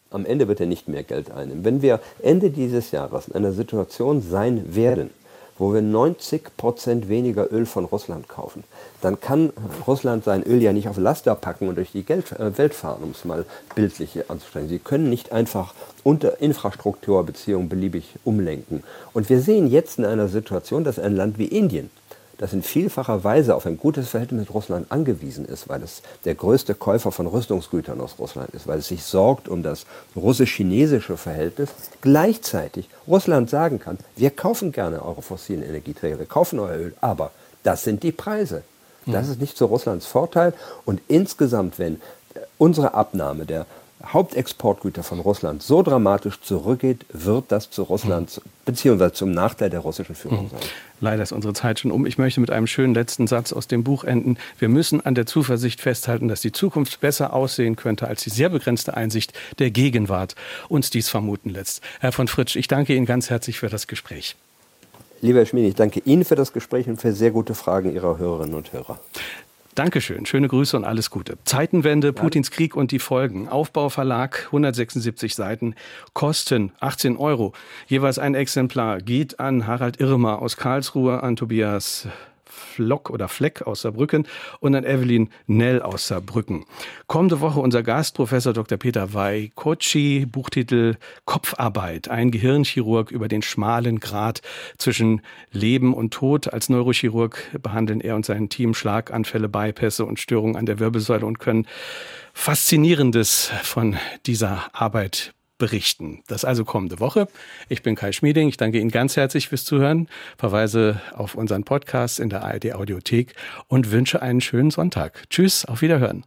Am Ende wird er nicht mehr Geld einnehmen. Wenn wir Ende dieses Jahres in einer Situation sein werden, wo wir 90 Prozent weniger Öl von Russland kaufen, dann kann Russland sein Öl ja nicht auf Laster packen und durch die äh, Welt fahren, um es mal bildlich anzustellen. Sie können nicht einfach unter Infrastrukturbeziehungen beliebig umlenken. Und wir sehen jetzt in einer Situation, dass ein Land wie Indien, das in vielfacher Weise auf ein gutes Verhältnis mit Russland angewiesen ist, weil es der größte Käufer von Rüstungsgütern aus Russland ist, weil es sich sorgt um das russisch-chinesische Verhältnis, gleichzeitig Russland sagen kann, wir kaufen gerne eure fossilen Energieträger, wir kaufen euer Öl, aber das sind die Preise. Das ist nicht zu Russlands Vorteil. Und insgesamt, wenn unsere Abnahme der Hauptexportgüter von Russland so dramatisch zurückgeht, wird das zu Russlands beziehungsweise zum Nachteil der russischen Führung mhm. sein. Leider ist unsere Zeit schon um. Ich möchte mit einem schönen letzten Satz aus dem Buch enden. Wir müssen an der Zuversicht festhalten, dass die Zukunft besser aussehen könnte, als die sehr begrenzte Einsicht der Gegenwart uns dies vermuten lässt. Herr von Fritsch, ich danke Ihnen ganz herzlich für das Gespräch. Lieber Herr Schmid, ich danke Ihnen für das Gespräch und für sehr gute Fragen Ihrer Hörerinnen und Hörer. Dankeschön, schöne Grüße und alles Gute. Zeitenwende, Putins Krieg und die Folgen. Aufbauverlag, 176 Seiten, Kosten 18 Euro. Jeweils ein Exemplar geht an Harald Irmer aus Karlsruhe, an Tobias Flock oder Fleck aus Saarbrücken und an Evelyn Nell aus Saarbrücken. Kommende Woche unser Gast, Professor Dr. Peter Weikochi, Buchtitel Kopfarbeit, ein Gehirnchirurg über den schmalen Grat zwischen Leben und Tod. Als Neurochirurg behandeln er und sein Team Schlaganfälle, Bypässe und Störungen an der Wirbelsäule und können Faszinierendes von dieser Arbeit berichten. Das also kommende Woche. Ich bin Kai Schmieding. Ich danke Ihnen ganz herzlich fürs Zuhören, verweise auf unseren Podcast in der ARD Audiothek und wünsche einen schönen Sonntag. Tschüss, auf Wiederhören.